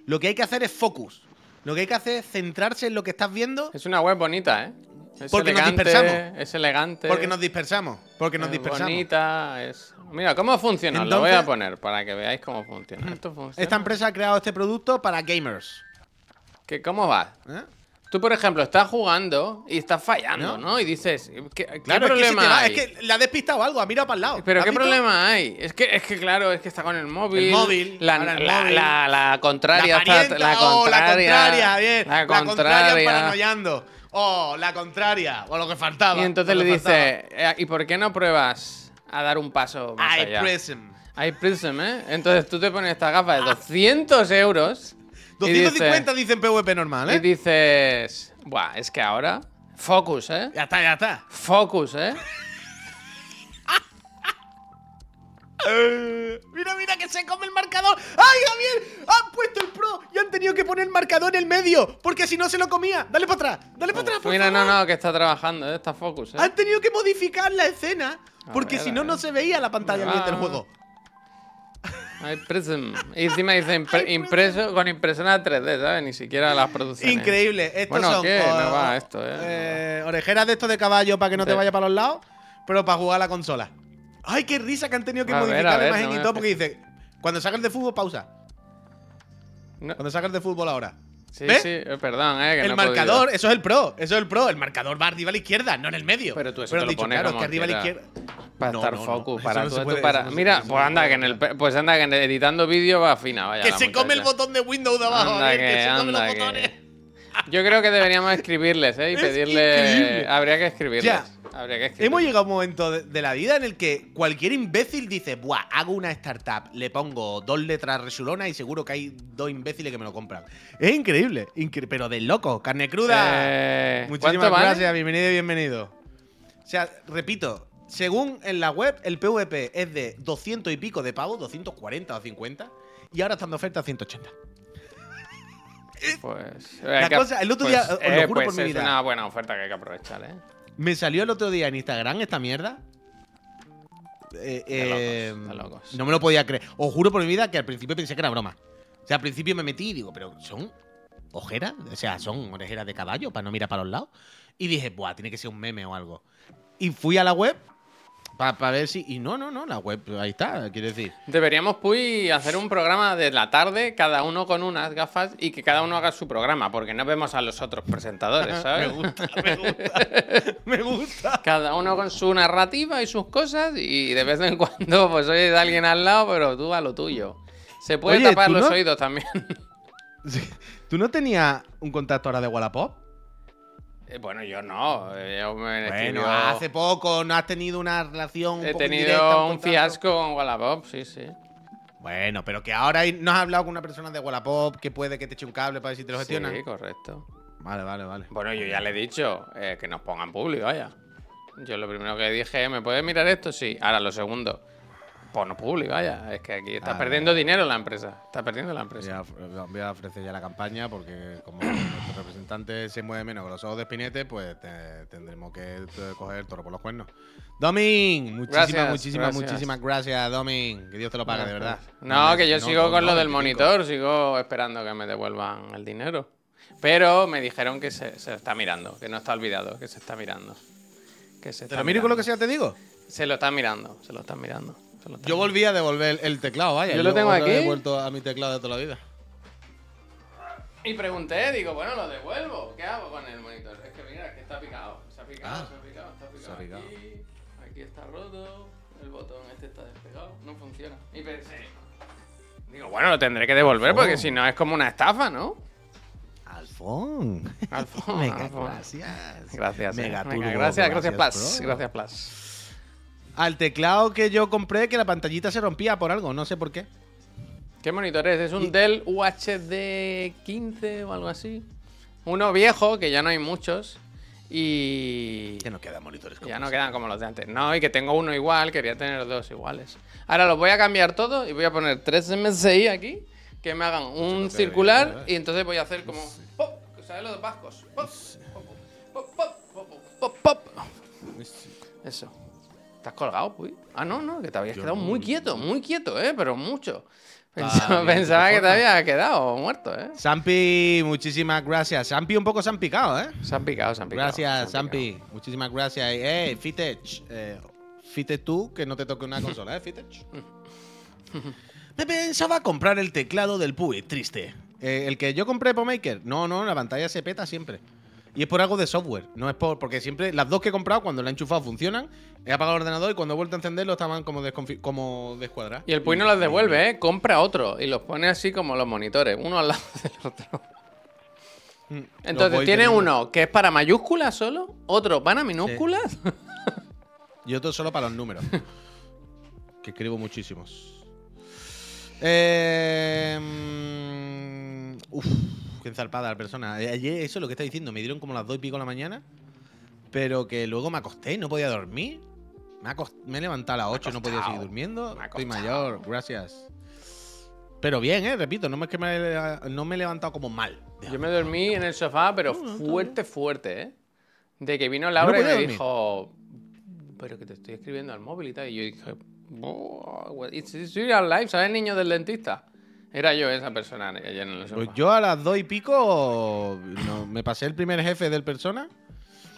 Lo que hay que hacer es focus. Lo que hay que hacer es centrarse en lo que estás viendo Es una web bonita, ¿eh? Es Porque nos elegante, dispersamos. Es elegante. porque nos dispersamos. Porque nos es dispersamos. bonita, es... Mira, ¿cómo funciona? Lo voy a poner para que veáis cómo funciona. Esto funciona. Esta empresa ha creado este producto para gamers. ¿Qué, ¿Cómo va? ¿eh? Tú, por ejemplo, estás jugando y estás fallando, ¿No? Y dices, ¿qué, qué Claro, es que, problema hay? es que le ha despistado algo, ha mirado para el lado. Pero ¿Has ¿qué visto? problema hay? Es que, es que claro, es que está con el móvil. El móvil, La, el móvil. la- la contraria La está. La oh, contraria. la contraria, Javier. La La contraria contraria. paranoiando. Oh, la contraria. O lo que faltaba. y entonces le dice, eh, ¿y por qué no pruebas a dar un paso más allá? iPrism. Hay Prism, ¿eh? Entonces tú te pones esta gafa de 200 euros. Y 250 dices- dicen PvP normal, Y ¿eh? dices, buah, es que ahora. Focus, ¿eh? Ya está, ya está. Focus, ¿eh? Mira, mira que se come el marcador. ¡Ay, Javier! Han puesto el pro y han tenido que poner el marcador en el medio. Porque si no se lo comía. Dale para atrás. Dale para atrás, por Mira, no, favor. no, que está trabajando, ¿eh? Está Focus, ¿eh? Han tenido que modificar la escena. Porque si no, no se veía la pantalla Ah. del juego. Hay Prism. Y encima dice impre- impreso con impresora 3D, ¿sabes? Ni siquiera las producciones. Increíble. Estos Bueno, son ¿qué? o- Me va esto, ¿eh? eh, orejeras de estos de caballo para que no te vaya para los lados, pero para jugar a la consola. Ay, qué risa que han tenido que A modificar la ver, imagen no y todo porque dice, cuando sacas de fútbol, pausa. No. Cuando sacas de fútbol ahora. Sí, ¿Ves? sí, eh, perdón, ¿eh? Que el no marcador, eso es el pro, eso es el pro. El marcador va arriba a la izquierda, no en el medio. Pero tú eso han te lo dicho, pones claro, como que arriba a la izquierda. Para No, estar no, focus, para todo esto, para. Mira, pues se anda, que en el. Pues anda, que en- editando vídeo va fina, vaya. Que se come el botón de Windows de abajo, Anda Javier, que, que- se come los que- botones. Yo creo que deberíamos escribirles, ¿eh? Y Es pedirle. increíble. Habría que escribirles. Ya. Habría que escribirles. Hemos llegado a un momento de, de la vida en el que cualquier imbécil dice, buah, hago una startup, le pongo dos letras resulonas y seguro que hay dos imbéciles que me lo compran. Es increíble, incre- pero de loco, carne cruda. Eh, Muchísimas ¿cuánto vale? gracias, bienvenido y bienvenido. O sea, repito, según en la web, el PvP es de 200 y pico de pavos, 240 o 50, y ahora están de oferta a 180. Pues. La hay que- cosa- el otro pues, día, os lo eh, juro pues por mi es vida. una buena oferta que hay que aprovechar, ¿eh? Me salió el otro día en Instagram esta mierda. Eh, De eh, locos, de locos. No me lo podía creer. Os juro por mi vida que al principio pensé que era broma. O sea, al principio me metí y digo, pero son ojeras, o sea, son orejeras de caballo para no mirar para los lados. Y dije, buah, tiene que ser un meme o algo. Y fui a la web para ver si. Y no, no, no, la web ahí está, quiero decir. Deberíamos, Puy, hacer un programa de la tarde, cada uno con unas gafas y que cada uno haga su programa, porque no vemos a los otros presentadores, me ¿sabes? gusta, me gusta. me gusta. Cada uno con su narrativa y sus cosas y de vez en cuando pues oyes a alguien al lado, pero tú a lo tuyo. Se puede Oye, tapar ¿tú los no? oídos también. ¿Tú no tenías un contacto ahora de Wallapop? Eh, bueno, yo no. eh, Yo me Bueno, escribió- hace poco no has tenido una relación. Un He poco tenido un fiasco con Wallapop, sí, sí. Bueno, pero que ahora no has hablado con una persona de Wallapop que puede que te eche un cable para ver si te lo gestiona. Sí, correcto. Vale, vale, vale. Bueno, yo ya le he dicho eh, que nos pongan público, vaya. Yo lo primero que dije, ¿me puedes mirar esto? Sí. Ahora lo segundo, pues no público, vaya. Es que aquí está Ah, perdiendo dinero la empresa. Está perdiendo la Voy empresa. a, voy a ofrecer ya la campaña porque como nuestro representante se mueve menos con los ojos de espinete, pues te- tendremos que eh, coger el toro por los cuernos. Domin, muchísimas, Gracias, muchísimas, gracias. muchísimas gracias, Domin. Que Dios te lo pague, de verdad. No, que yo no, sigo no, con lo del 25. monitor, sigo esperando que me devuelvan el dinero. Pero me dijeron que se, se está mirando, que no está olvidado, que se está mirando. Que se ¿Te lo miro con lo que sea, te digo? Se lo están mirando, se lo están mirando. Lo Yo volví a devolver el teclado, vaya. Yo lo tengo aquí. He vuelto a mi teclado de toda la vida. Y pregunté, digo, bueno, lo devuelvo. ¿Qué hago con el monitor? Es que mira, que está picado. Se ha picado, Ah, se ha picado, está picado. se ha picado. Aquí, aquí está roto. El botón este está despegado. No funciona. Y pensé. Digo, bueno, lo tendré que devolver porque si no es como una estafa, ¿no? Alfón. Alfón, Mega, Alfón. gracias. Gracias, eh. Mega turbo, gracias, gracias, Plus. Pro. Gracias, Plus. Al teclado que yo compré, que la pantallita se rompía por algo, no sé por qué. ¿Qué monitor es? ¿Es un Y- Dell UHD 15 o algo así? Uno viejo, que ya no hay muchos. Y. Que no quedan monitores como Ya no quedan como los de antes. No, y que tengo uno igual, quería tener dos iguales. Ahora los voy a cambiar todo y voy a poner tres MSI aquí, que me hagan un circular ¿verdad? y entonces voy a hacer como pop, ¿sabes los vascos? Pop, pop, pop, pop, pop, pop, pop. Eso. ¿Estás colgado, Puy? Ah, no, no, que te habías Yo quedado no. muy quieto, muy quieto, ¿eh? Pero mucho. Ah, Pensaba, que te había quedado muerto, ¿eh? Sampi, muchísimas gracias. Sampi un poco se han picado, ¿eh? Se han picado, se han picado. Gracias, Sampi. Muchísimas gracias. Eh, Fitech. Eh, Fitech tú, que no te toque una consola, ¿eh, Fitech? Me pensaba comprar el teclado del Puy, triste. Eh, el que yo compré por Maker. No, no, la pantalla se peta siempre. Y es por algo de software, no es por. Porque siempre. Las dos que he comprado, cuando la he enchufado, funcionan. He apagado el ordenador y cuando he vuelto a encenderlo estaban como, como descuadradas. Y el Puy no los devuelve, ¿eh? Compra otro y los pone así como los monitores, uno al lado del otro. Mm, Entonces, tiene uno que es para mayúsculas solo, otro para minúsculas. Y otro solo para los números. que escribo muchísimos. Eh, mm, uf, qué enzarpada la persona. Eh, Ayer, eso es lo que está diciendo, me dieron como las dos y pico de la mañana. Pero que luego me acosté y no podía dormir. Me, me he levantado a las 8 y no podía seguir durmiendo. Estoy mayor, gracias. Pero bien, eh, repito, no me, es que me, he- no me he levantado como mal. Yo me dormí en el sofá, pero fuerte, fuerte, ¿eh? De que vino Laura y me dormir. dijo, pero que te estoy escribiendo al móvil y tal. Y yo dije, "Oh, it's, it's real life, ¿sabes, niño del dentista? Era yo esa persona ayer en el sofá. Pues yo a las dos y pico no, me pasé el primer jefe del persona.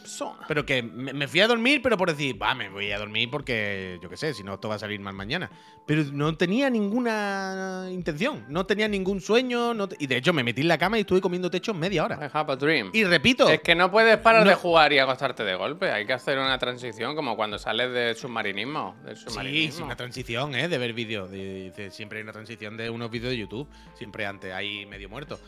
Persona. Pero que me, me fui a dormir, pero por decir, va, me voy a dormir porque, yo qué sé, si no, esto va a salir mal mañana. Pero no tenía ninguna intención, no tenía ningún sueño. no te- y de hecho, me metí en la cama y estuve comiendo techo media hora. I have a dream. Y repito, Es que no puedes parar No. de jugar y acostarte de golpe. Hay que hacer una transición como cuando sales del submarinismo. Del sí, submarinismo. sí, una transición, ¿eh? De ver vídeos. siempre hay una transición de unos vídeos de YouTube, siempre antes, ahí medio muerto.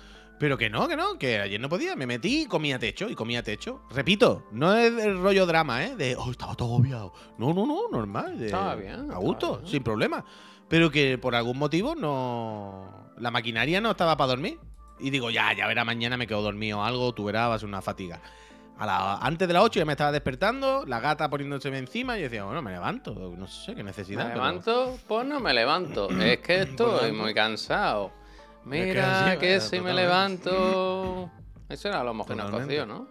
Pero que no, que no, que ayer no podía. Me metí y comía techo, y comía techo. Repito, no es el rollo drama, ¿eh? De, oh, estaba todo obviado. No, no, no, normal. de- Estaba bien, A gusto, bien. sin problema. Pero que por algún motivo no. La maquinaria no estaba para dormir. Y digo, ya, ya verá, mañana me quedo dormido o algo, tú verás, va a ser una fatiga. A la- antes de las 8 ya me estaba despertando, la gata poniéndose encima y yo decía, bueno, me levanto, no sé qué necesidad. Me pero- levanto, pues no me levanto. es que estoy levanto. muy cansado. Mira que si me levanto. Eso era lo mejor ¿no?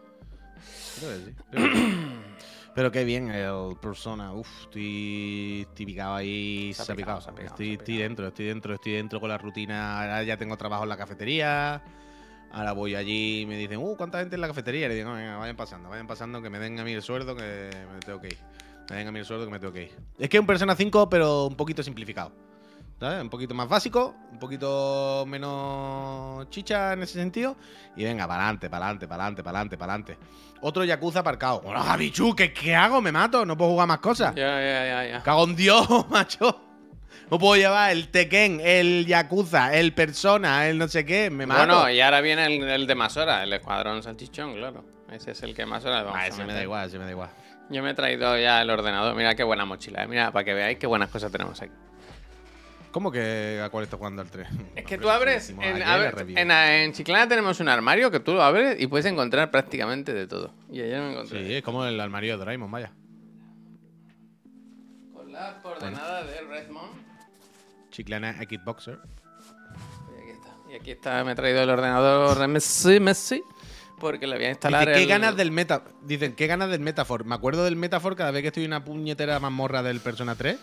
Creo que sí, creo que sí. Pero qué bien el persona. Uf, estoy, estoy picado ahí. Se ha Se ha picado, picado. se ha picado, estoy, se ha estoy picado. dentro, estoy dentro, estoy dentro con la rutina. Ahora ya tengo trabajo en la cafetería. Ahora voy allí y me dicen, uh, ¿cuánta gente en la cafetería? Y le digo, venga, vayan pasando, vayan pasando, que me den a mí el sueldo, que me tengo que ir. Me den a mí el sueldo, que me tengo que ir. Es que es un Persona 5, pero un poquito simplificado. ¿Sabes? Un poquito más básico, un poquito menos chicha en ese sentido. Y venga, para adelante, para adelante, para adelante, para adelante, para adelante. Otro Yakuza aparcado. Hola, Javichu, ¿qué, ¿qué hago? ¿Me mato? No puedo jugar más cosas. Ya, ya, ya, ya. Cago en Dios, macho. No puedo llevar el Tekken, el Yakuza, el Persona, el no sé qué. Me mato. Bueno, y ahora viene el, el de más horas, el escuadrón salchichón, claro. Ese es el que más horas vamos Ah, a ese me da igual, ese me da igual. Yo me he traído ya el ordenador. Mira qué buena mochila. eh. Mira, para que veáis qué buenas cosas tenemos aquí. ¿Cómo que a cuál estás jugando al 3? Es que tú abres. En, ayer en, en Chiclana tenemos un armario que tú lo abres y puedes encontrar prácticamente de todo. Y ayer me encontré. Sí, es como el armario de Doraemon, vaya. Con las coordenadas de Redmond. Chiclana Xboxer. Y aquí está. Y aquí está, me he traído el ordenador Messi, Messi. Porque le voy a instalar Dice, ¿qué el- ganas del meta? Dicen, ¿qué ganas del Metafor? Me acuerdo del Metafor cada vez que estoy en una puñetera mazmorra del Persona 3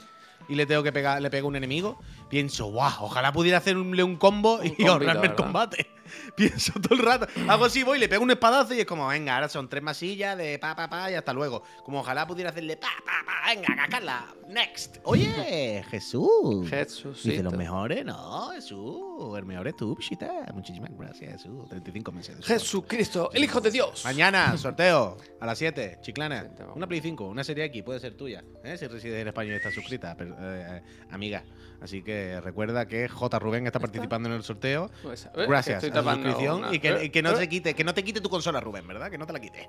y le tengo que pegar, le pego a un enemigo. Pienso, guau, ojalá pudiera hacerle un combo Un y compito, ahorrarme el combate. pienso todo el rato. Hago así, voy, le pego un espadazo y es como, venga, ahora son tres masillas de pa, pa, pa y hasta luego. Como ojalá pudiera hacerle pa, pa, pa, venga, cacarla. Next. Oye, Jesús. Jesús. Dice los mejores, no, Jesús. El mejor es tú, Pishita. Muchísimas gracias, Jesús. 35 meses. Jesucristo, el Hijo de Dios. Mañana, sorteo, a las 7, chiclana. Sí. Una Play 5, una serie X, puede ser tuya. ¿eh? Si resides en España y estás suscrita, pero, eh, amiga. Así que recuerda que J. Rubén está participando en el sorteo. Pues, Gracias a tapando suscripción. una. Y que, y que no Eh, se quite, que no te quite tu consola, Rubén, ¿verdad? Que no te la quite.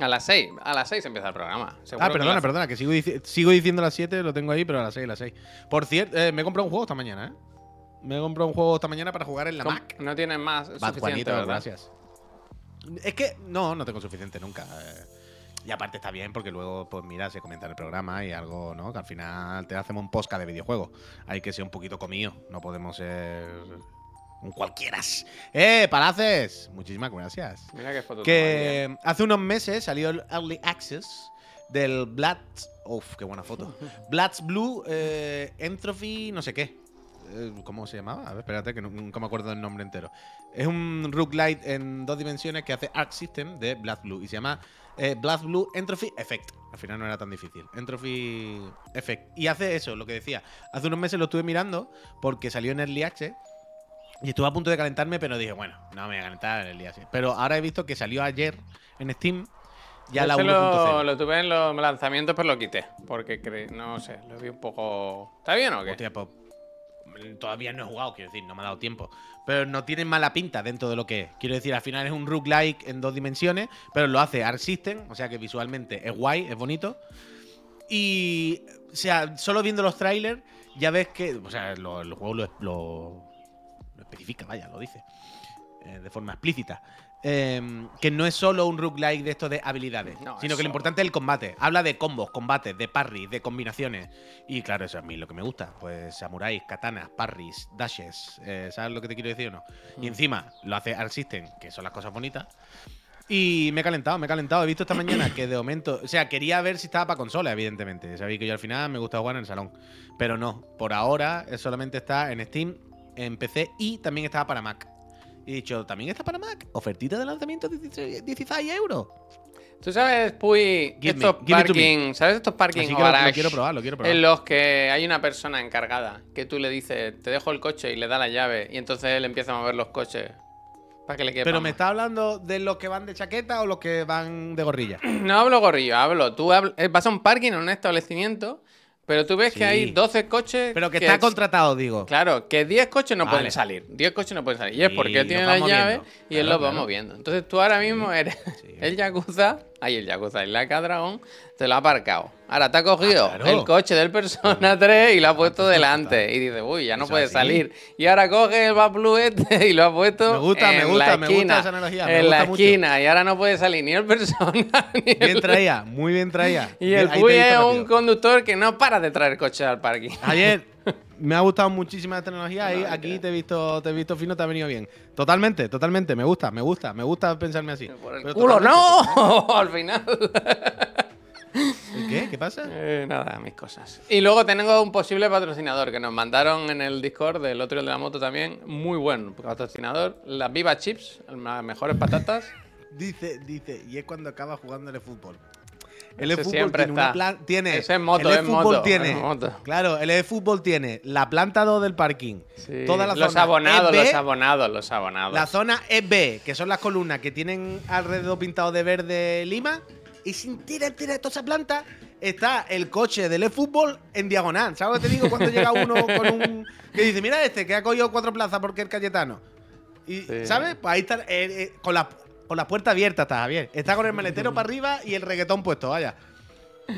A las 6, a las 6 empieza el programa. Seguro Ah, que perdona, las- perdona, que sigo, dici- sigo diciendo las 7, lo tengo ahí, pero a las 6, a las 6. Por cierto, eh, me he comprado un juego esta mañana, ¿eh? Me he comprado un juego esta mañana para jugar en la. Mac. No tienes más Bad suficiente, Juanito, ¿verdad? gracias. Es que no, no tengo suficiente nunca. eh. Y aparte está bien porque luego, pues mira, se comenta en el programa y algo, ¿no? Que al final te hacemos un podcast de videojuegos. Hay que ser un poquito comido. No podemos ser un cualquieras. ¡Eh, Palaces! Muchísimas gracias. Mira qué foto Que hace unos meses salió el Early Access del Blood. Uf, qué buena foto. Blood's Blue eh, Entropy, no sé qué. Eh, ¿Cómo se llamaba? A ver, espérate, que nunca me acuerdo del nombre entero. Es un roguelite en dos dimensiones que hace Arc System de Blood Blue y se llama eh, Blood Blue Entropy Effect. Al final no era tan difícil. Entropy Effect. Y hace eso, lo que decía. Hace unos meses lo estuve mirando porque salió en Early Access. Y estuve a punto de calentarme, pero dije, bueno, no me voy a calentar en el día así. Pero ahora he visto que salió ayer en Steam ya Yo la ese 1.0. lo, lo tuve en los lanzamientos, pero lo quité. Porque cre- no sé, lo vi un poco. ¿Está bien o qué? Hostia, pues, todavía no he jugado, quiero decir, no me ha dado tiempo. Pero no tiene mala pinta dentro de lo que es. Quiero decir, al final es un roguelike en dos dimensiones, pero lo hace Arc System, o sea que visualmente es guay, es bonito. Y, o sea, solo viendo los trailers, ya ves que, o sea, lo- el juego lo, lo- lo especifica, vaya, lo dice, eh, de forma explícita. Em, que no es solo un roguelike de esto de habilidades, No, sino que lo importante es el combate. Habla de combos, combates, de parries, de combinaciones. Y claro, eso es a mí lo que me gusta. Pues samuráis, katanas, parries, dashes. eh, ¿Sabes lo que te quiero decir o no? Mm. Y encima lo hace Arc System, que son las cosas bonitas. Y me he calentado, me he calentado. He visto esta mañana que de momento. O sea, quería ver si estaba para consola, evidentemente. Sabéis que yo al final me gusta jugar en el salón. Pero no, por ahora solamente está en Steam, en PC y también estaba para Mac. Y he dicho, ¿también está para Mac? Ofertita de lanzamiento 16, 16 euros. Tú sabes, Puy, Give estos me. parking, ¿sabes estos parking o lo, lo quiero probar, lo quiero probar. En los que hay una persona encargada que tú le dices, te dejo el coche y le da la llave y entonces él empieza a mover los coches para que le quepa Pero me está hablando de los que van de chaqueta o los que van de gorrilla. No hablo gorrillo, hablo. Tú habl- eh, vas a un parking en un establecimiento, pero tú ves Sí. que hay 12 coches. Pero que está es- contratado, digo. Claro, que 10 coches no Vale. pueden salir. 10 coches no pueden salir. Y es Sí, porque él tiene los la va llave moviendo. y él Claro, los va moviendo. Entonces tú ahora mismo eres el Yakuza. Ahí el Yakuza, el Laca Dragón, te lo ha aparcado. Ahora te ha cogido Ah, claro. el coche del Persona 3 y lo ha puesto delante. Y dice, uy, ya no puede así. salir. Y ahora coge el Blue este y lo ha puesto Me gusta, me en gusta, la me gusta esquina. esa analogía, me En gusta la mucho. esquina. Y ahora no puede salir ni el Persona ni el Bien traía, muy bien traía. y el visto es un conductor que no para de traer coches al parking. Ayer me ha gustado muchísimo la tecnología y aquí te he visto, te he visto fino, te ha venido bien. Totalmente, totalmente, me gusta, me gusta, me gusta pensarme así. Por el Pero culo, no, al final. ¿El ¿Qué? ¿Qué pasa? Eh, nada, mis cosas. Y luego tengo un posible patrocinador que nos mandaron en el Discord del otro de la moto también. Muy buen patrocinador. Las Viva Chips, las mejores patatas. Dice, dice, y es cuando acaba jugando el fútbol. El Ese fútbol tiene una plan- tiene Ese es moto, el es fútbol moto, tiene, es moto. Claro, el fútbol tiene la planta 2 del parking, Sí. toda la los zona abonados, EB, los abonados, los abonados. La zona EB, que son las columnas que tienen alrededor pintado de verde lima, y sin tira entera de toda esa planta está el coche del eFootball en diagonal. ¿Sabes lo que te digo? Cuando llega uno con un. que dice, mira este, que ha cogido cuatro plazas porque es Cayetano. Y, Sí. ¿sabes? Pues ahí está, eh, eh, con, la, con la puerta abierta está Javier. Está con el maletero para arriba y el reggaetón puesto, vaya.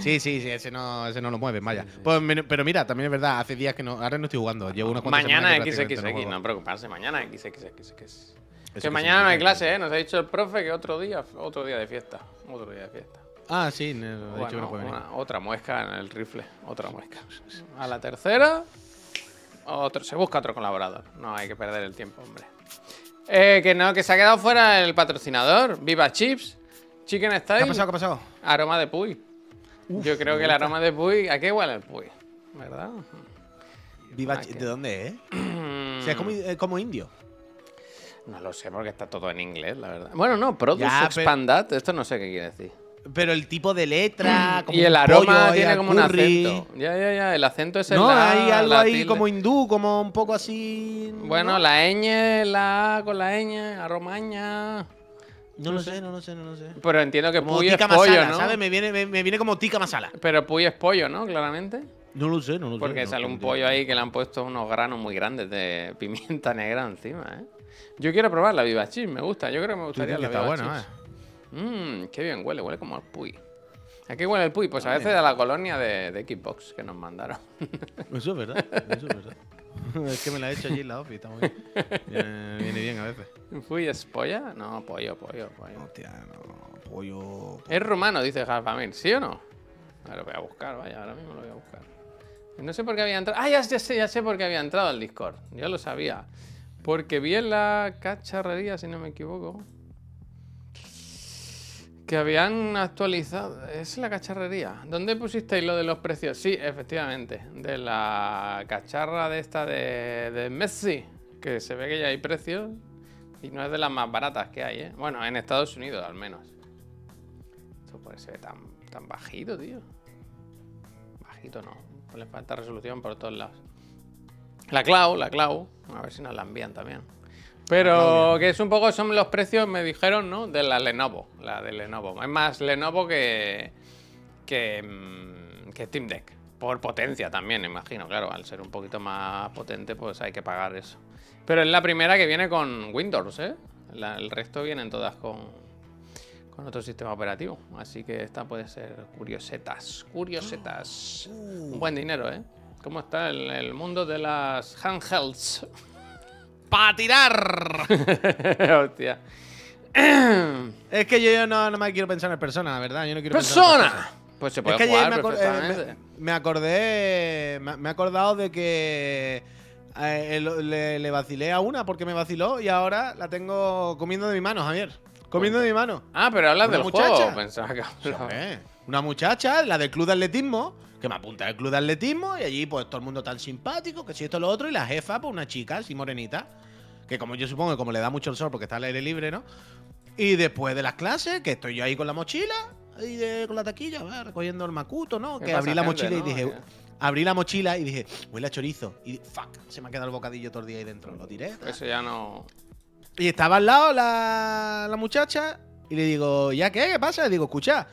Sí, sí, sí, ese no, ese no lo mueven, vaya. Pues, pero mira, también es verdad, hace días que no. Ahora no estoy jugando. Llevo unas cuantas Mañana XXX, juego. no preocuparse, mañana XXX. Que, es- que mañana no hay clase, ¿eh? Nos ha dicho el profe que otro día, otro día de fiesta. Otro día de fiesta. Ah, sí, no, dicho que Bueno, no puede venir. una- otra muesca en el rifle, otra muesca. A la tercera, otro, se busca otro colaborador. No hay que perder el tiempo, hombre. Eh, que no, que se ha quedado fuera el patrocinador. Viva Chips, Chicken ¿Qué ha Style, pasado? ¿Qué ha pasado? aroma de Puy. Yo creo que el aroma de Puy, ¿a qué huele el Puy? ¿Verdad? Viva Ah, ¿De dónde es? O sea, es como, es como indio. No lo sé porque está todo en inglés, la verdad. Bueno, no, Produce Ya, pero- Expanded, esto no sé qué quiere decir. Pero el tipo de letra. como y el un aroma pollo tiene como un acento. Ya, ya, ya, el acento es el No, la, hay algo la ahí tilde. como hindú, como un poco así. Bueno, ¿no? la ñ, la A con la ñ, aromaña. No lo sé, no lo sé, no lo sé. Pero entiendo que Como Puy es pollo, masala, ¿no? ¿sabes? Me viene, me, me viene como tikka masala. Pero Puy es pollo, ¿no? Claramente. No lo sé, no lo sé. Porque no sale un pollo ahí que le han puesto unos granos muy grandes de pimienta negra encima, ¿eh? Yo quiero probar la Viva Cheese, me gusta. Yo creo que me gustaría la Viva está bueno, eh. Mmm, qué bien huele, huele como al Puy. ¿A qué huele el Puy? Pues a veces a la colonia de, de Xbox que nos mandaron. Eso es verdad, eso es verdad. es que me la he hecho allí en la office, está muy bien. Viene, viene bien a veces. ¿Puy es polla? No, pollo, pollo, pollo. Hostia, no, pollo. Es rumano, dice Jalfamil, ¿sí o no? Ahora lo voy a buscar, vaya, ahora mismo lo voy a buscar. No sé por qué había entrado. Ah, ya, ya sé, ya sé por qué había entrado al Discord. Ya lo sabía. Porque vi en la cacharrería, si no me equivoco, que habían actualizado. Es la cacharrería. ¿Dónde pusisteis lo de los precios? Sí, efectivamente. De la cacharra de esta de, Messi. Que se ve que ya hay precios. Y no es de las más baratas que hay, ¿eh? Bueno, en Estados Unidos al menos. Esto puede ser tan, tan bajito, tío. Bajito no. Le falta resolución por todos lados. La Clau, la Clau. A ver si nos la envían también. Pero que es un poco, son los precios, me dijeron, ¿no? De la Lenovo. La de Lenovo. Es más Lenovo que. que. mm, que Steam Deck. Por potencia también, imagino, claro. Al ser un poquito más potente, pues hay que pagar eso. Pero es la primera que viene con Windows, ¿eh? La- el resto vienen todas con, con otro sistema operativo. Así que esta puede ser curiosetas. Curiosetas. Un buen dinero, ¿eh? ¿Cómo está el, el mundo de las handhelds? ¡Para tirar! Hostia. es que yo, yo no, no me quiero pensar en persona, la verdad. Yo no quiero pensar en ¡Persona! Pues se puede es que jugar me, acor- eh, me- me acordé. Me, he acordado de que. eh, le, le vacilé a una porque me vaciló y ahora la tengo comiendo de mi mano, Javier. Comiendo de mi mano. Ah, pero hablas una del muchacha. juego. Pensaba que hablaba- Hombre, Una muchacha, la del club de atletismo, que me apunta al club de atletismo y allí pues todo el mundo tan simpático, que si esto lo otro, y la jefa, pues una chica así morenita, que como yo supongo que como le da mucho el sol porque está al aire libre, ¿no? Y después de las clases, que estoy yo ahí con la mochila, ahí de- con la taquilla, va, recogiendo el macuto, ¿no? ¿Qué Que abrí la mochila y dije, abrí la mochila y dije, huele a chorizo. Y fuck, se me ha quedado el bocadillo todo el día ahí dentro. Lo tiré. Eso ya no. Y estaba al lado la, la muchacha y le digo, ¿ya qué? ¿Qué pasa? Le digo, escucha,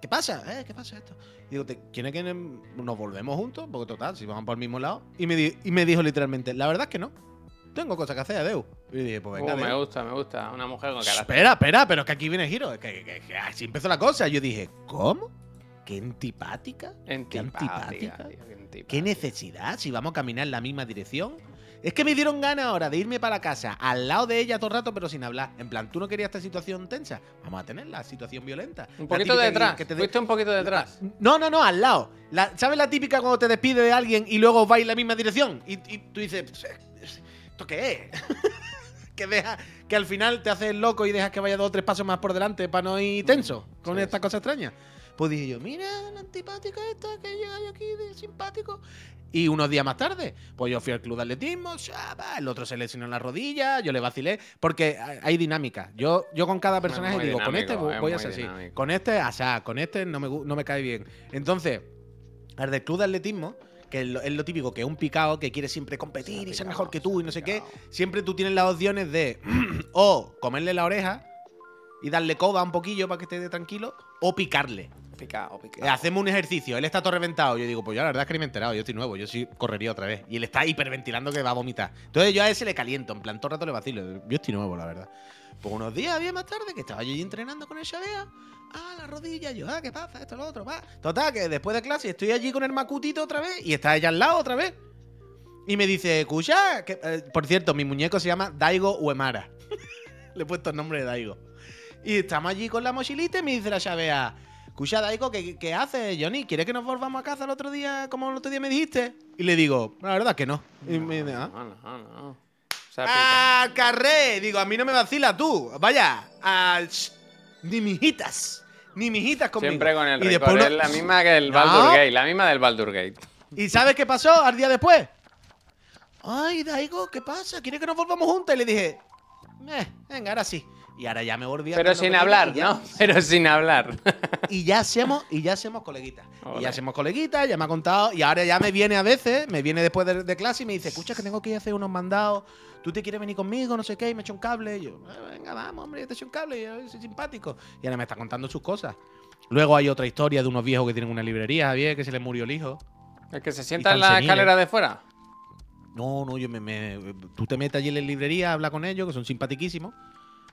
¿qué pasa? ¿Eh? ¿Qué pasa esto? Digo, ¿te- ¿quiere que nos volvemos juntos? Porque total, si vamos por el mismo lado. Y me, di- y me dijo literalmente, la verdad es que no. Tengo cosas que hacer, adeu. Y dije, pues venga, Uh, me gusta, me gusta. Una mujer con carácter. Espera, espera, pero es que aquí viene el giro. Es que, que- que así empezó la cosa. Yo dije, ¿cómo? ¿Qué antipática? ¿Qué Antipática, antipática? tío, qué antipática. ¿Qué necesidad? Si vamos a caminar en la misma dirección. Es que me dieron ganas ahora de irme para casa al lado de ella todo el rato, pero sin hablar. En plan, ¿tú no querías esta situación tensa? Vamos a tener la situación violenta. Un poquito detrás. que te Fuiste un poquito detrás. No, no, no, al lado. La- ¿Sabes la típica cuando te despide de alguien y luego vais en la misma dirección? Y, y tú dices, ¿esto qué es? que deja, que al final te haces loco y dejas que vaya dos o tres pasos más por delante para no ir tenso con Sí, esta sí. cosa extraña. Pues dije yo, mira la antipática esta que llega yo aquí de simpático. Y unos días más tarde, pues yo fui al club de atletismo, shaba, el otro se lesionó en la rodilla, yo le vacilé, porque hay- dinámica. Yo, yo con cada personaje digo, con este voy a ser así, con este asá, con este no me, no me cae bien. Entonces, al del club de atletismo, que es lo, es lo típico, que es un picado que quiere siempre competir y ser mejor que tú y no sé qué, siempre tú tienes las opciones de o comerle la oreja y darle coba un poquillo para que esté tranquilo, o picarle. Picado, Eh, picado. Hacemos un ejercicio, él está todo reventado. Yo digo, pues yo la verdad es que ni me he enterado, yo estoy nuevo, yo sí correría otra vez. Y él está hiperventilando que va a vomitar. Entonces yo a ese le caliento, en plan, todo el rato le vacilo. Yo estoy nuevo, la verdad. Pues unos días, días más tarde, que estaba yo allí entrenando con el Xavea, ah, la rodilla, yo, ah, ¿qué pasa? Esto, lo otro, va. Total, que después de clase estoy allí con el macutito otra vez y está ella al lado otra vez. Y me dice, escucha, que, eh, por cierto, mi muñeco se llama Daigo Uemara. Le he puesto el nombre de Daigo. Y estamos allí con la mochilita y me dice la Xavea, escucha, Daigo, ¿qué, ¿qué haces, Johnny? ¿Quieres que nos volvamos a casa el otro día, como el otro día me dijiste? Y le digo, la verdad que no. Y me dice, "Ah". No. ¡Ah, carré! Digo, a mí no me vacila tú. Vaya, a... sh- ni mijitas. Ni mijitas conmigo. Siempre con el y después Es la misma que el. Baldur Gate. La misma del Baldur Gate. ¿Y sabes qué pasó al día después? Ay, Daigo, ¿qué pasa? ¿Quieres que nos volvamos juntos? Y le dije, eh, venga, ahora sí. Y ahora ya me volví a Pero sin hablar, ya- ¿no? Pero sin hablar. Y ya hacemos, y ya hacemos coleguitas. Y ya hacemos coleguitas, ya me ha contado. Y ahora ya me viene a veces, me viene después de, de clase y me dice, escucha que tengo que ir a hacer unos mandados. ¿Tú te quieres venir conmigo? No sé qué, y me echa un cable. Y yo, "Eh, venga, vamos, hombre, yo te echo un cable, yo soy simpático. Y ahora me está contando sus cosas. Luego hay otra historia de unos viejos que tienen una librería, Javier, que se les murió el hijo. ¿Es que se sienta en la seniles. escalera de fuera? No, no, yo me, me- Tú te metes allí en la librería, habla con ellos, que son simpaticísimos.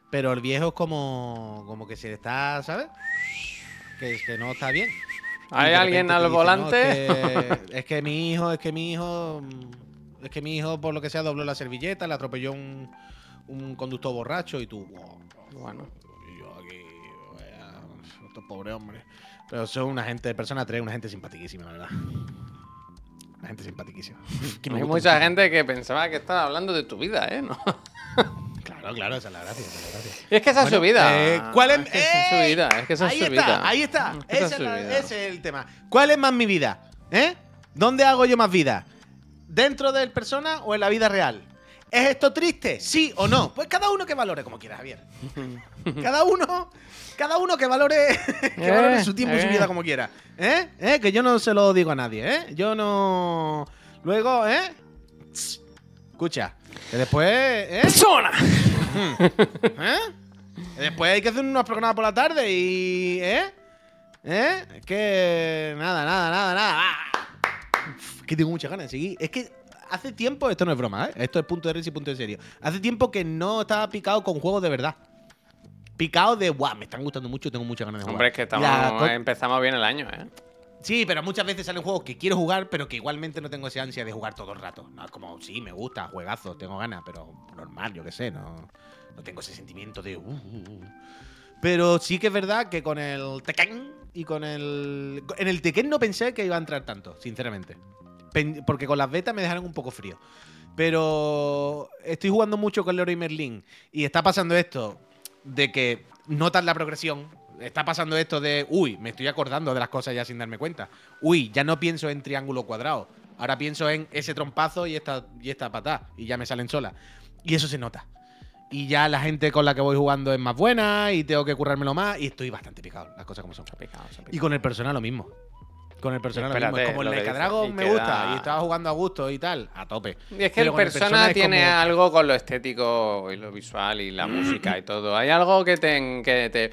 Pero el viejo es como. como que se está, ¿sabes? Que, que no está bien. ¿Hay alguien al dice, volante? "No, es, que, es que mi hijo, es que mi hijo. Es que mi hijo, por lo que sea, dobló la servilleta, le atropelló un, un conductor borracho y tú. Bueno. Y yo aquí. vaya, estos pobres hombres. Pero son una gente, persona 3, una gente simpaticísima, la verdad. Una gente simpaticísima. Hay mucha gente que pensaba que estaba hablando de tu vida, ¿eh? ¿No? Claro, claro, esa es la gracia, esa es la gracia. Es que esa es su vida. eh, ¿Cuál es, Es que esa es su ¡Ey! vida. Es que esa es ahí su está, vida. ahí está. Es que esa Esa es su es la- vida. ese es el tema. ¿Cuál es más mi vida? ¿Eh? ¿Dónde hago yo más vida? ¿Dentro del persona o en la vida real? ¿Es esto triste? ¿Sí o no? Pues cada uno que valore como quiera, Javier. Cada uno, cada uno que valore, que Eh, valore su tiempo y su eh. vida como quiera. ¿Eh? ¿Eh? Que yo no se lo digo a nadie, ¿eh? Yo no. Luego, ¿eh? Escucha, que después, ¿eh? ¡Persona! ¿Eh? Después hay que hacer unos programas por la tarde y. ¿Eh? ¿Eh? Es que. Nada, nada, nada, nada. ¡Ah! Uf, que tengo muchas ganas de seguir. Es que hace tiempo, esto no es broma, ¿eh? Esto es punto de risa y punto de serio. Hace tiempo que no estaba picado con juegos de verdad. Picado de, guau, me están gustando mucho, tengo muchas ganas de jugar. Hombre, es que La estamos, co- empezamos bien el año, ¿eh? Sí, pero muchas veces salen juegos que quiero jugar, pero que igualmente no tengo esa ansia de jugar todo el rato. No, es como, sí, me gusta, juegazo, tengo ganas, pero normal, yo qué sé, no, no tengo ese sentimiento de. uh, uh, uh. Pero sí que es verdad que con el Tekken y con el. En el Tekken no pensé que iba a entrar tanto, sinceramente. Porque con las betas me dejaron un poco frío. Pero estoy jugando mucho con Leroy Merlin y está pasando esto de que notas la progresión. Está pasando esto de, uy, me estoy acordando de las cosas ya sin darme cuenta. Uy, ya no pienso en triángulo cuadrado. Ahora pienso en ese trompazo y esta, y esta patada. Y ya me salen solas. Y eso se nota. Y ya la gente con la que voy jugando es más buena y tengo que currármelo más. Y estoy bastante picado, las cosas como son. Picado, se ha Y picado. con el personal lo mismo. Con el personal lo mismo. Es como el Mecha. Dragon me queda- gusta. Y estaba jugando a gusto y tal. A tope. Y es que el persona, tiene como- algo con lo estético y lo visual y la música y todo. Hay algo que te, que te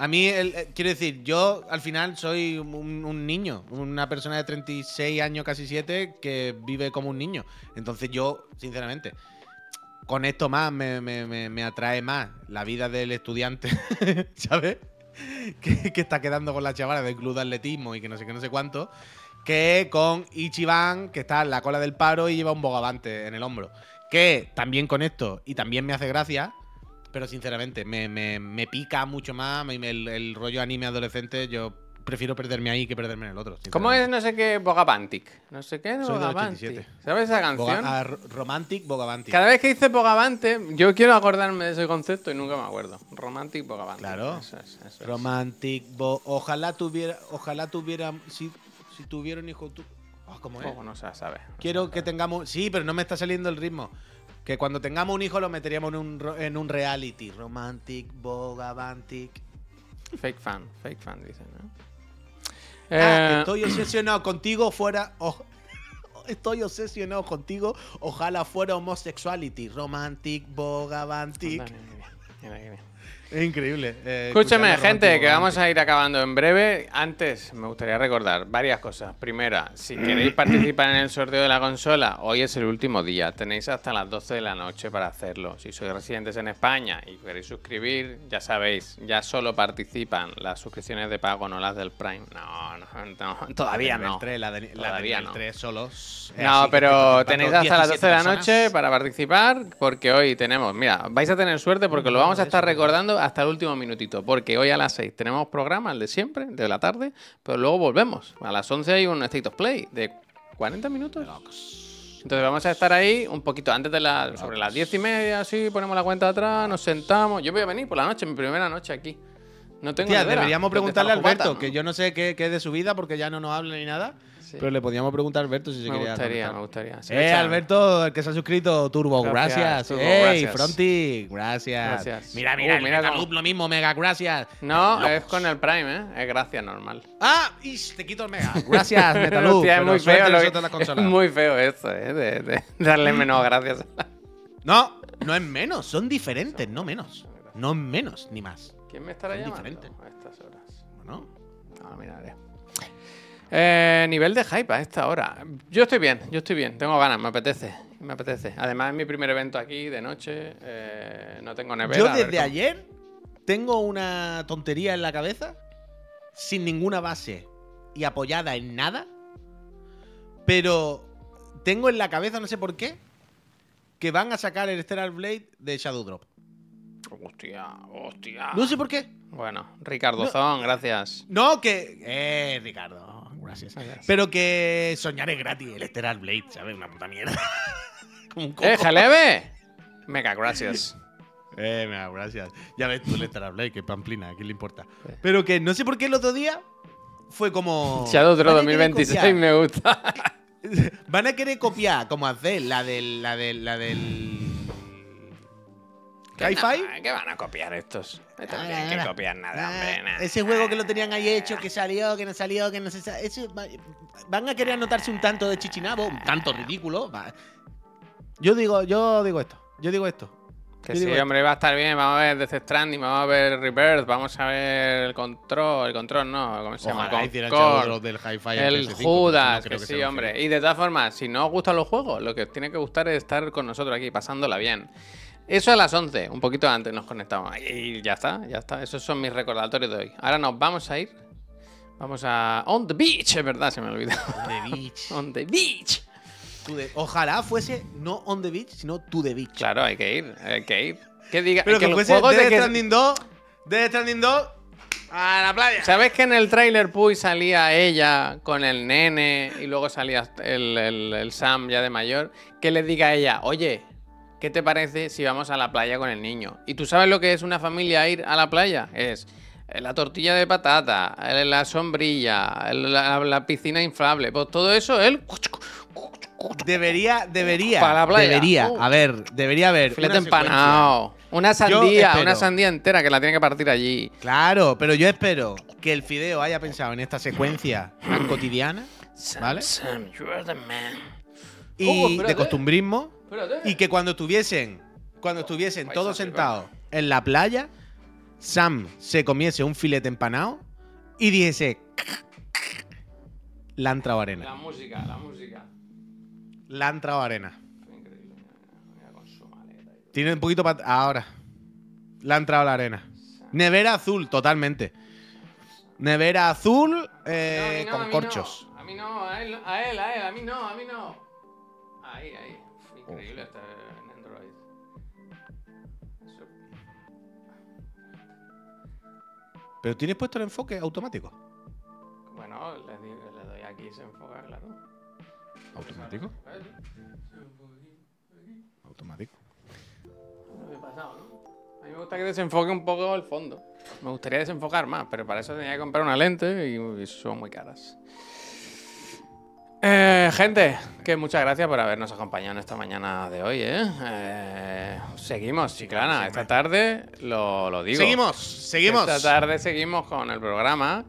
A mí, eh, quiero decir, yo al final soy un, niño, una persona de 36 años, casi 7, que vive como un niño. Entonces yo, sinceramente, con esto más me, atrae más la vida del estudiante, ¿sabes? Que, está quedando con la chavala del club de atletismo y que no sé qué, no sé cuánto, que con Ichiban, que está en la cola del paro y lleva un bogavante en el hombro. Que también con esto y también me hace gracia, pero sinceramente, me, me- me pica mucho más el, el rollo anime adolescente. Yo prefiero perderme ahí que perderme en el otro. ¿Cómo es no sé qué Bogavantic? No sé qué del Bogavantic. 87. ¿Sabes esa Boga- canción? ah, ro- romantic Bogavanti. Cada vez que dice Bogavante, yo quiero acordarme de ese concepto y nunca me acuerdo. Romantic Bogavante. Claro. Eso es, eso es. Romantic Bo- Ojalá tuviera. Ojalá tuviera. Si, si tuviera un hijo. Tu... Ah, ¿Cómo es? Oh, no se sabe. Quiero que tengamos. Sí, pero no me está saliendo el ritmo. Que cuando tengamos un hijo lo meteríamos en un, en un reality. Romantic Bogavantic. Fake fan, fake fan, dicen, ¿no? Ah, Eh, estoy obsesionado contigo fuera. estoy obsesionado contigo. Ojalá fuera homosexuality. Romantic, bogavantic. mira, mira, mira. Es increíble. eh, Escúchame, escuchar gente, que vamos a ir acabando en breve. Antes, me gustaría recordar varias cosas. Primera, si queréis participar en el sorteo de la consola, hoy es el último día. Tenéis hasta las 12 de la noche para hacerlo. Si sois residentes en España y queréis suscribir, ya sabéis, ya solo participan las suscripciones de pago, no las del Prime. No, no, no todavía no. nivel 3, la de, la Todavía no. 3 solos. No, pero tenéis hasta las 12 de la 17 noche para participar porque hoy tenemos, mira, vais a tener suerte porque lo vamos a estar recordando hasta el último minutito, porque hoy a las 6 tenemos programa, el de siempre, de la tarde, pero luego volvemos. A las 11 hay un State of Play de 40 minutos. Entonces vamos a estar ahí un poquito antes de la, sobre las 10 y media, así, ponemos la cuenta atrás, nos sentamos. Yo voy a venir por la noche, mi primera noche aquí. No tengo Tía, deberíamos ¿Dónde preguntarle a Alberto, que yo no sé qué, qué es de su vida porque ya no nos habla ni nada. Sí. Pero le podíamos preguntar a Alberto si se Me quería. gustaría, me gustaría. Eh, Alberto, el que se ha suscrito, Turbo, Gracias, gracias. Turbo, ey, gracias. Fronti, gracias. Gracias. Mira, mira, Uh, mira cómo- lo mismo, mega, gracias. No, Locos. es con el Prime, ¿eh? Es gracia normal. Ah, ish, te quito el mega. Gracias, Metaloop. Hostia, es muy feo. lo que- es muy feo esto, ¿eh? De, de darle menos gracias. No, no es menos, son diferentes, no menos. No es menos, ni más. ¿Quién me estará Son llamando diferentes. a estas horas? Bueno, Ahora miraré. Eh, nivel de hype a esta hora. Yo estoy bien, yo estoy bien. Tengo ganas, me apetece. Me apetece. Además, es mi primer evento aquí de noche. eh, no tengo nevera. yo desde ayer tengo una tontería en la cabeza, sin ninguna base y apoyada en nada, pero tengo en la cabeza, no sé por qué, que van a sacar el Stellar Blade de Shadow Drop. Hostia, hostia. No sé por qué. Bueno, Ricardo Zón, gracias. No, que. Eh, Ricardo, gracias. Gracias. Pero que soñar es gratis, el Stellar Blade, ¿sabes? Una puta mierda. Como un coco. ¡Eh, Jalebe! Mega, gracias. Eh, mira, gracias. Ya ves tú el Stellar Blade, que pamplina, ¿a quién le importa? Pero que no sé por qué el otro día fue como. Shadow querer 2026 copiar- me gusta. Van a querer copiar, como hacer la del. La del. La del. Hi-Fi. ¿Qué van a copiar estos? Esto no tienen que Ah, copiar nada, ah, hombre. nah. Ese juego que lo tenían ahí hecho, que salió, que no salió, que no se sa- eso va- Van a querer anotarse un tanto de chichinabo, un tanto ridículo. va. Yo digo, yo digo esto. Yo digo esto. Que Yo sí, digo esto. hombre, va a estar bien. Vamos a ver Death Stranding, vamos a ver Rebirth, vamos a ver el control. El control no, ¿cómo se llama? Ojalá Concord, del El PS5, Judas, no que sí, hombre. Y de todas formas, si no os gustan los juegos, lo que os tiene que gustar es estar con nosotros aquí, pasándola bien. Eso a las 11, un poquito antes nos conectamos. Y ya está, ya está. Esos son mis recordatorios de hoy. Ahora nos vamos a ir. Vamos a. On the beach, es verdad, se me olvidó. The Beach. On the beach. Ojalá fuese no on the beach, sino to the beach. Claro, hay que ir, hay que ir. Que diga Pero que, fuese de que- Stranding 2, Death Stranding 2 a la playa. ¿Sabes que en el tráiler Puy salía ella con el nene y luego salía el, el- el Sam ya de mayor? Que le diga a ella, oye, ¿qué te parece si vamos a la playa con el niño? ¿Y tú sabes lo que es una familia ir a la playa? Es eh, la tortilla de patata, eh, la sombrilla, el- la, la piscina inflable, pues todo eso, él... Debería, debería, Para la playa. debería, Uh. a ver, debería haber Filete empanado, una sandía, una sandía entera que la tiene que partir allí. Claro, pero yo espero que el Fideo haya pensado en esta secuencia tan cotidiana ¿Vale? Sam, you're the man. y Oh, de costumbrismo. Y que cuando estuviesen, cuando estuviesen todos sentados en la playa, Sam se comiese un filete empanado y dijese la han entrado arena. La música, la música. La han entrado arena. Increíble. Mira, con su maleta y- Tiene un poquito para ahora. La ha entrado la arena. Nevera azul, totalmente. Nevera azul eh, No, a con no. corchos. A mí no, a él, a él, a él, a mí no, a mí no. Ahí, ahí. Increíble este en Android. Eso- Pero tienes puesto el enfoque automático. Bueno, le, le doy aquí se enfoca, claro. ¿Automático? Automático. No me he pasado, ¿no? A mí me gusta que desenfoque un poco el fondo. Me gustaría desenfocar más, pero para eso tenía que comprar una lente y son muy caras. Eh, gente, que muchas gracias por habernos acompañado en esta mañana de hoy, ¿eh? Eh, seguimos, Chiclana. Esta tarde lo, lo digo. Seguimos, seguimos. Esta tarde seguimos con el programa.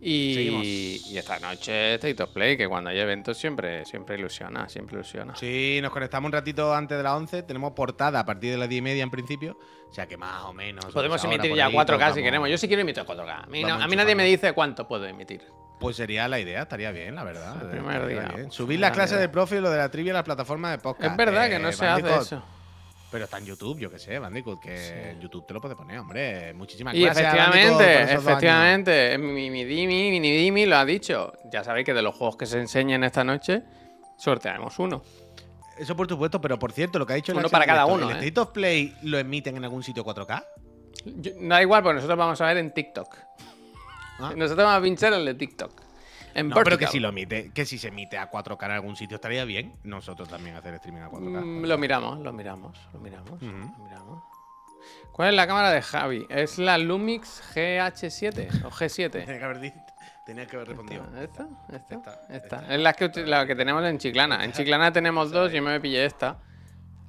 Y, Seguimos. y esta noche State of Play, que cuando hay eventos siempre, siempre ilusiona, siempre ilusiona. Sí, nos conectamos un ratito antes de las 11. Tenemos portada a partir de las 10 y media en principio. O sea que más o menos. Podemos emitir ya ahí 4K si queremos. Yo sí quiero emitir 4K. A mí, no- Vamos a mí nadie me dice cuánto puedo emitir. Pues sería la idea, estaría bien, la verdad. El primer Estaría día. bien. Subir la las clases del profe y lo de la trivia a las plataformas de podcast. Es verdad Eh, que no se hace eso. Pero está en YouTube, yo qué sé, Bandicoot, que en YouTube te lo puedes poner, hombre. Muchísimas Y gracias. Efectivamente, efectivamente, mi, mi Dimi, mi Dimi lo ha dicho. Ya sabéis que de los juegos que se enseñan esta noche, sortearemos uno. Eso por supuesto, pero por cierto, lo que ha dicho Uno para cada uno, ¿El ¿eh? State of Play lo emiten en algún sitio 4K? Yo- da igual, porque nosotros vamos a ver en TikTok. Ah. Nosotros vamos a pinchar el de TikTok. En No, pero que si lo emite, que si se emite a 4K en algún sitio estaría bien. Nosotros también hacer streaming a 4K. Mm, lo miramos, lo miramos, lo miramos, lo miramos. ¿Cuál es la cámara de Javi? ¿Es la Lumix GH7 o G7? Tenía que haber dicho, Tenías que haber respondido. ¿Esta? Esta. Esta, Esta. Es la que, uti- la que tenemos en Chiclana. En Chiclana tenemos dos, yo me pillé esta.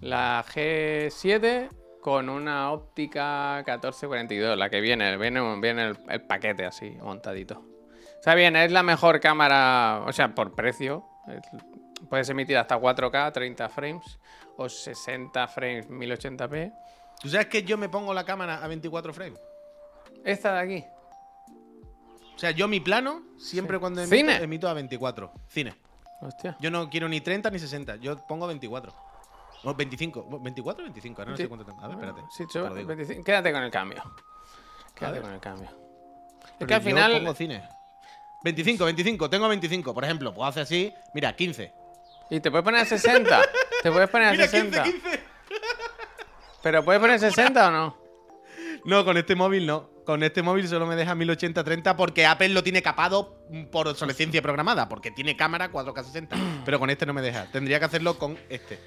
La G7 con una óptica 1442, la que viene, viene, viene el, el paquete así, montadito. O sea, bien, es la mejor cámara, o sea, por precio. es- Puedes emitir hasta 4K, 30 frames, o 60 frames, 1080p. ¿Tú sabes que yo me pongo la cámara a 24 frames? Esta de aquí. O sea, yo mi plano, siempre cuando emito, ¿Cine? emito a 24. Cine. Hostia. Yo no quiero ni 30 ni 60, yo pongo 24. O 25. ¿24 o 25? Ahora no Sí. sé cuánto tengo. A ver, espérate. Sí, yo- lo digo. 25. Quédate con el cambio. Quédate con el cambio. Es que al yo final. pongo cine. 25, 25, tengo 25. Por ejemplo, puedo hacer así. Mira, 15. Y te puedes poner a 60. te puedes poner a Mira, 60. 15, 15. Pero puedes poner 60 o no? No, con este móvil no. Con este móvil solo me deja 1080-30 porque Apple lo tiene capado por obsolescencia programada, porque tiene cámara 4K60. Pero con este no me deja. Tendría que hacerlo con este.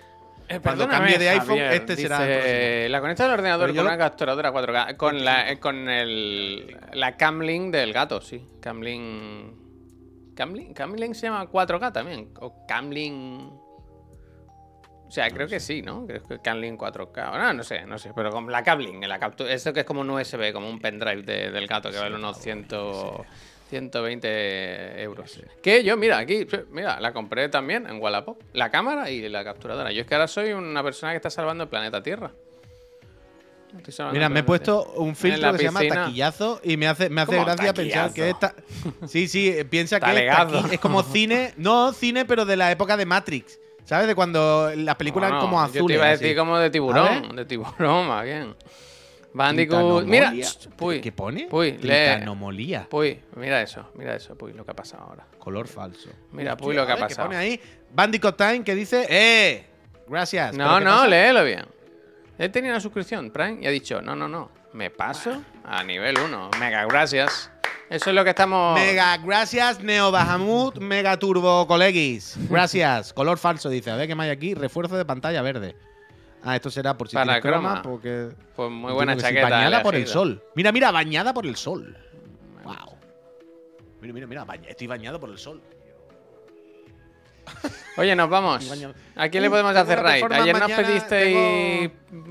Eh, Cuando cambie de iPhone, Javier, este será el La conectas al ordenador con lo- una capturadora 4K. Con la, eh, con el, la Camlink del gato, sí. Camlink. Camlink, Camlink se llama 4K también. O Camlink. O sea, creo que sí, ¿no? Creo que Camlink 4K. No, no sé, no sé. Pero con la Camlink, la captura. Esto que es como un USB, como un pendrive de- del gato que vale unos 100, 120 euros. Que yo, mira, aquí, mira, la compré también en Wallapop. La cámara y la capturadora. Yo es que ahora soy una persona que está salvando el planeta Tierra. Mira, me he puesto un filtro que se llama taquillazo y me hace, me hace ¿Cómo gracia pensar que esta. Sí, sí, piensa que es, como cine. No, cine, pero de la época de Matrix. ¿Sabes? De cuando las películas eran como Yo te azules. iba a así. decir como de tiburón. De tiburón, más bien. Bandicoot. Mira, puy. ¿Qué pone? Puy, lee. Titanomolía. Puy, mira eso, mira eso, Puy, lo que ha pasado ahora. Color falso. Mira, Puy, lo que ha pasado. pone ahí Bandicoot Time que dice, ¡eh! Gracias. No, ¿Pero qué no, pasa? léelo bien. Él tenía una suscripción, Prime, y ha dicho, no, no, no, me paso a nivel 1. Mega gracias. Eso es lo que estamos... Mega, gracias, Neo Bahamut, Mega Turbo Colegis. Gracias. Color falso, dice. A ver qué más hay aquí. Refuerzo de pantalla verde. Ah, esto será por si Para tienes croma, croma. porque. Pues muy buena entiendo que sí. chaqueta. Bañada por el sol. Mira, mira, bañada por el sol. Wow. Mira, mira, mira. baña- Estoy bañado por el sol. Oye, nos vamos. Bañado. ¿A quién le Uh, podemos tengo hacer una raid? performance Ayer nos mañana, pedisteis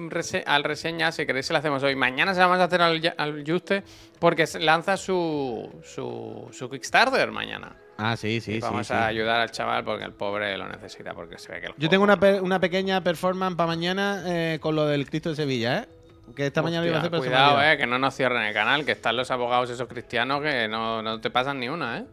rese- al reseña, si queréis se la hacemos hoy. Mañana se la vamos a hacer al, Ya- al Juste porque se- lanza su, su, su Kickstarter mañana. Ah, sí, Y sí, sí. vamos sí. a ayudar al chaval porque el pobre lo necesita porque se ve que el Yo tengo una, una pequeña performance para mañana eh, con lo del Cristo de Sevilla, ¿eh? Que esta mañana lo iba a Hostia, hacer, Cuidado, eh, que no nos cierren el canal, que están los abogados esos cristianos que no, no te pasan ni una, eh.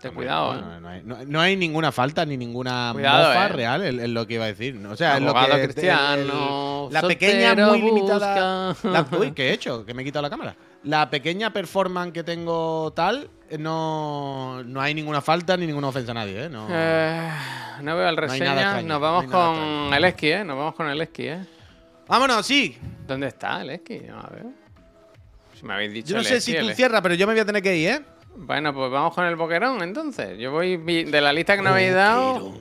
Ten cuidado, No, eh. no, hay, no- hay ninguna falta ni ninguna Cuidado, mofa eh. real en, en lo que iba a decir. O sea, en lo que. cristiano, el- la pequeña, muy limitada. la- uy, ¿qué he hecho? Que me he quitado la cámara. La pequeña performance que tengo tal, eh, no, no hay ninguna falta ni ninguna ofensa a nadie, ¿eh? No. Eh, no veo el reseña. extraño, Nos no vamos con el esquí, ¿eh? Nos vamos con el esquí, ¿eh? Vámonos, sí. ¿Dónde está el esquí? No la veo. Si me habéis dicho Yo no sé si tú el- cierras, pero yo me voy a tener que ir, ¿eh? Bueno, pues vamos con el boquerón entonces. Yo voy de la lista que no habéis dado.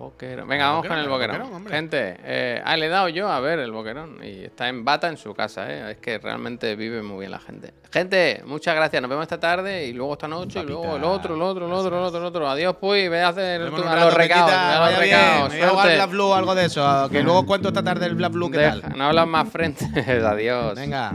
Boquerón. Venga, vamos Boquerón, con el boquerón. boquerón. Gente, eh, ah, le he dado yo a ver el boquerón. Y está en bata en su casa, ¿eh? Es que realmente vive muy bien la gente. Gente, muchas gracias. Nos vemos esta tarde y luego esta noche y luego el otro, el otro, el otro, el otro, el otro. Adiós, pues. Ve a hacer un a los recados. A los recados. Blue algo de eso. Que luego cuento esta tarde el Black Blue, ¿qué Deja- tal? no hablas más frente. Adiós. Venga.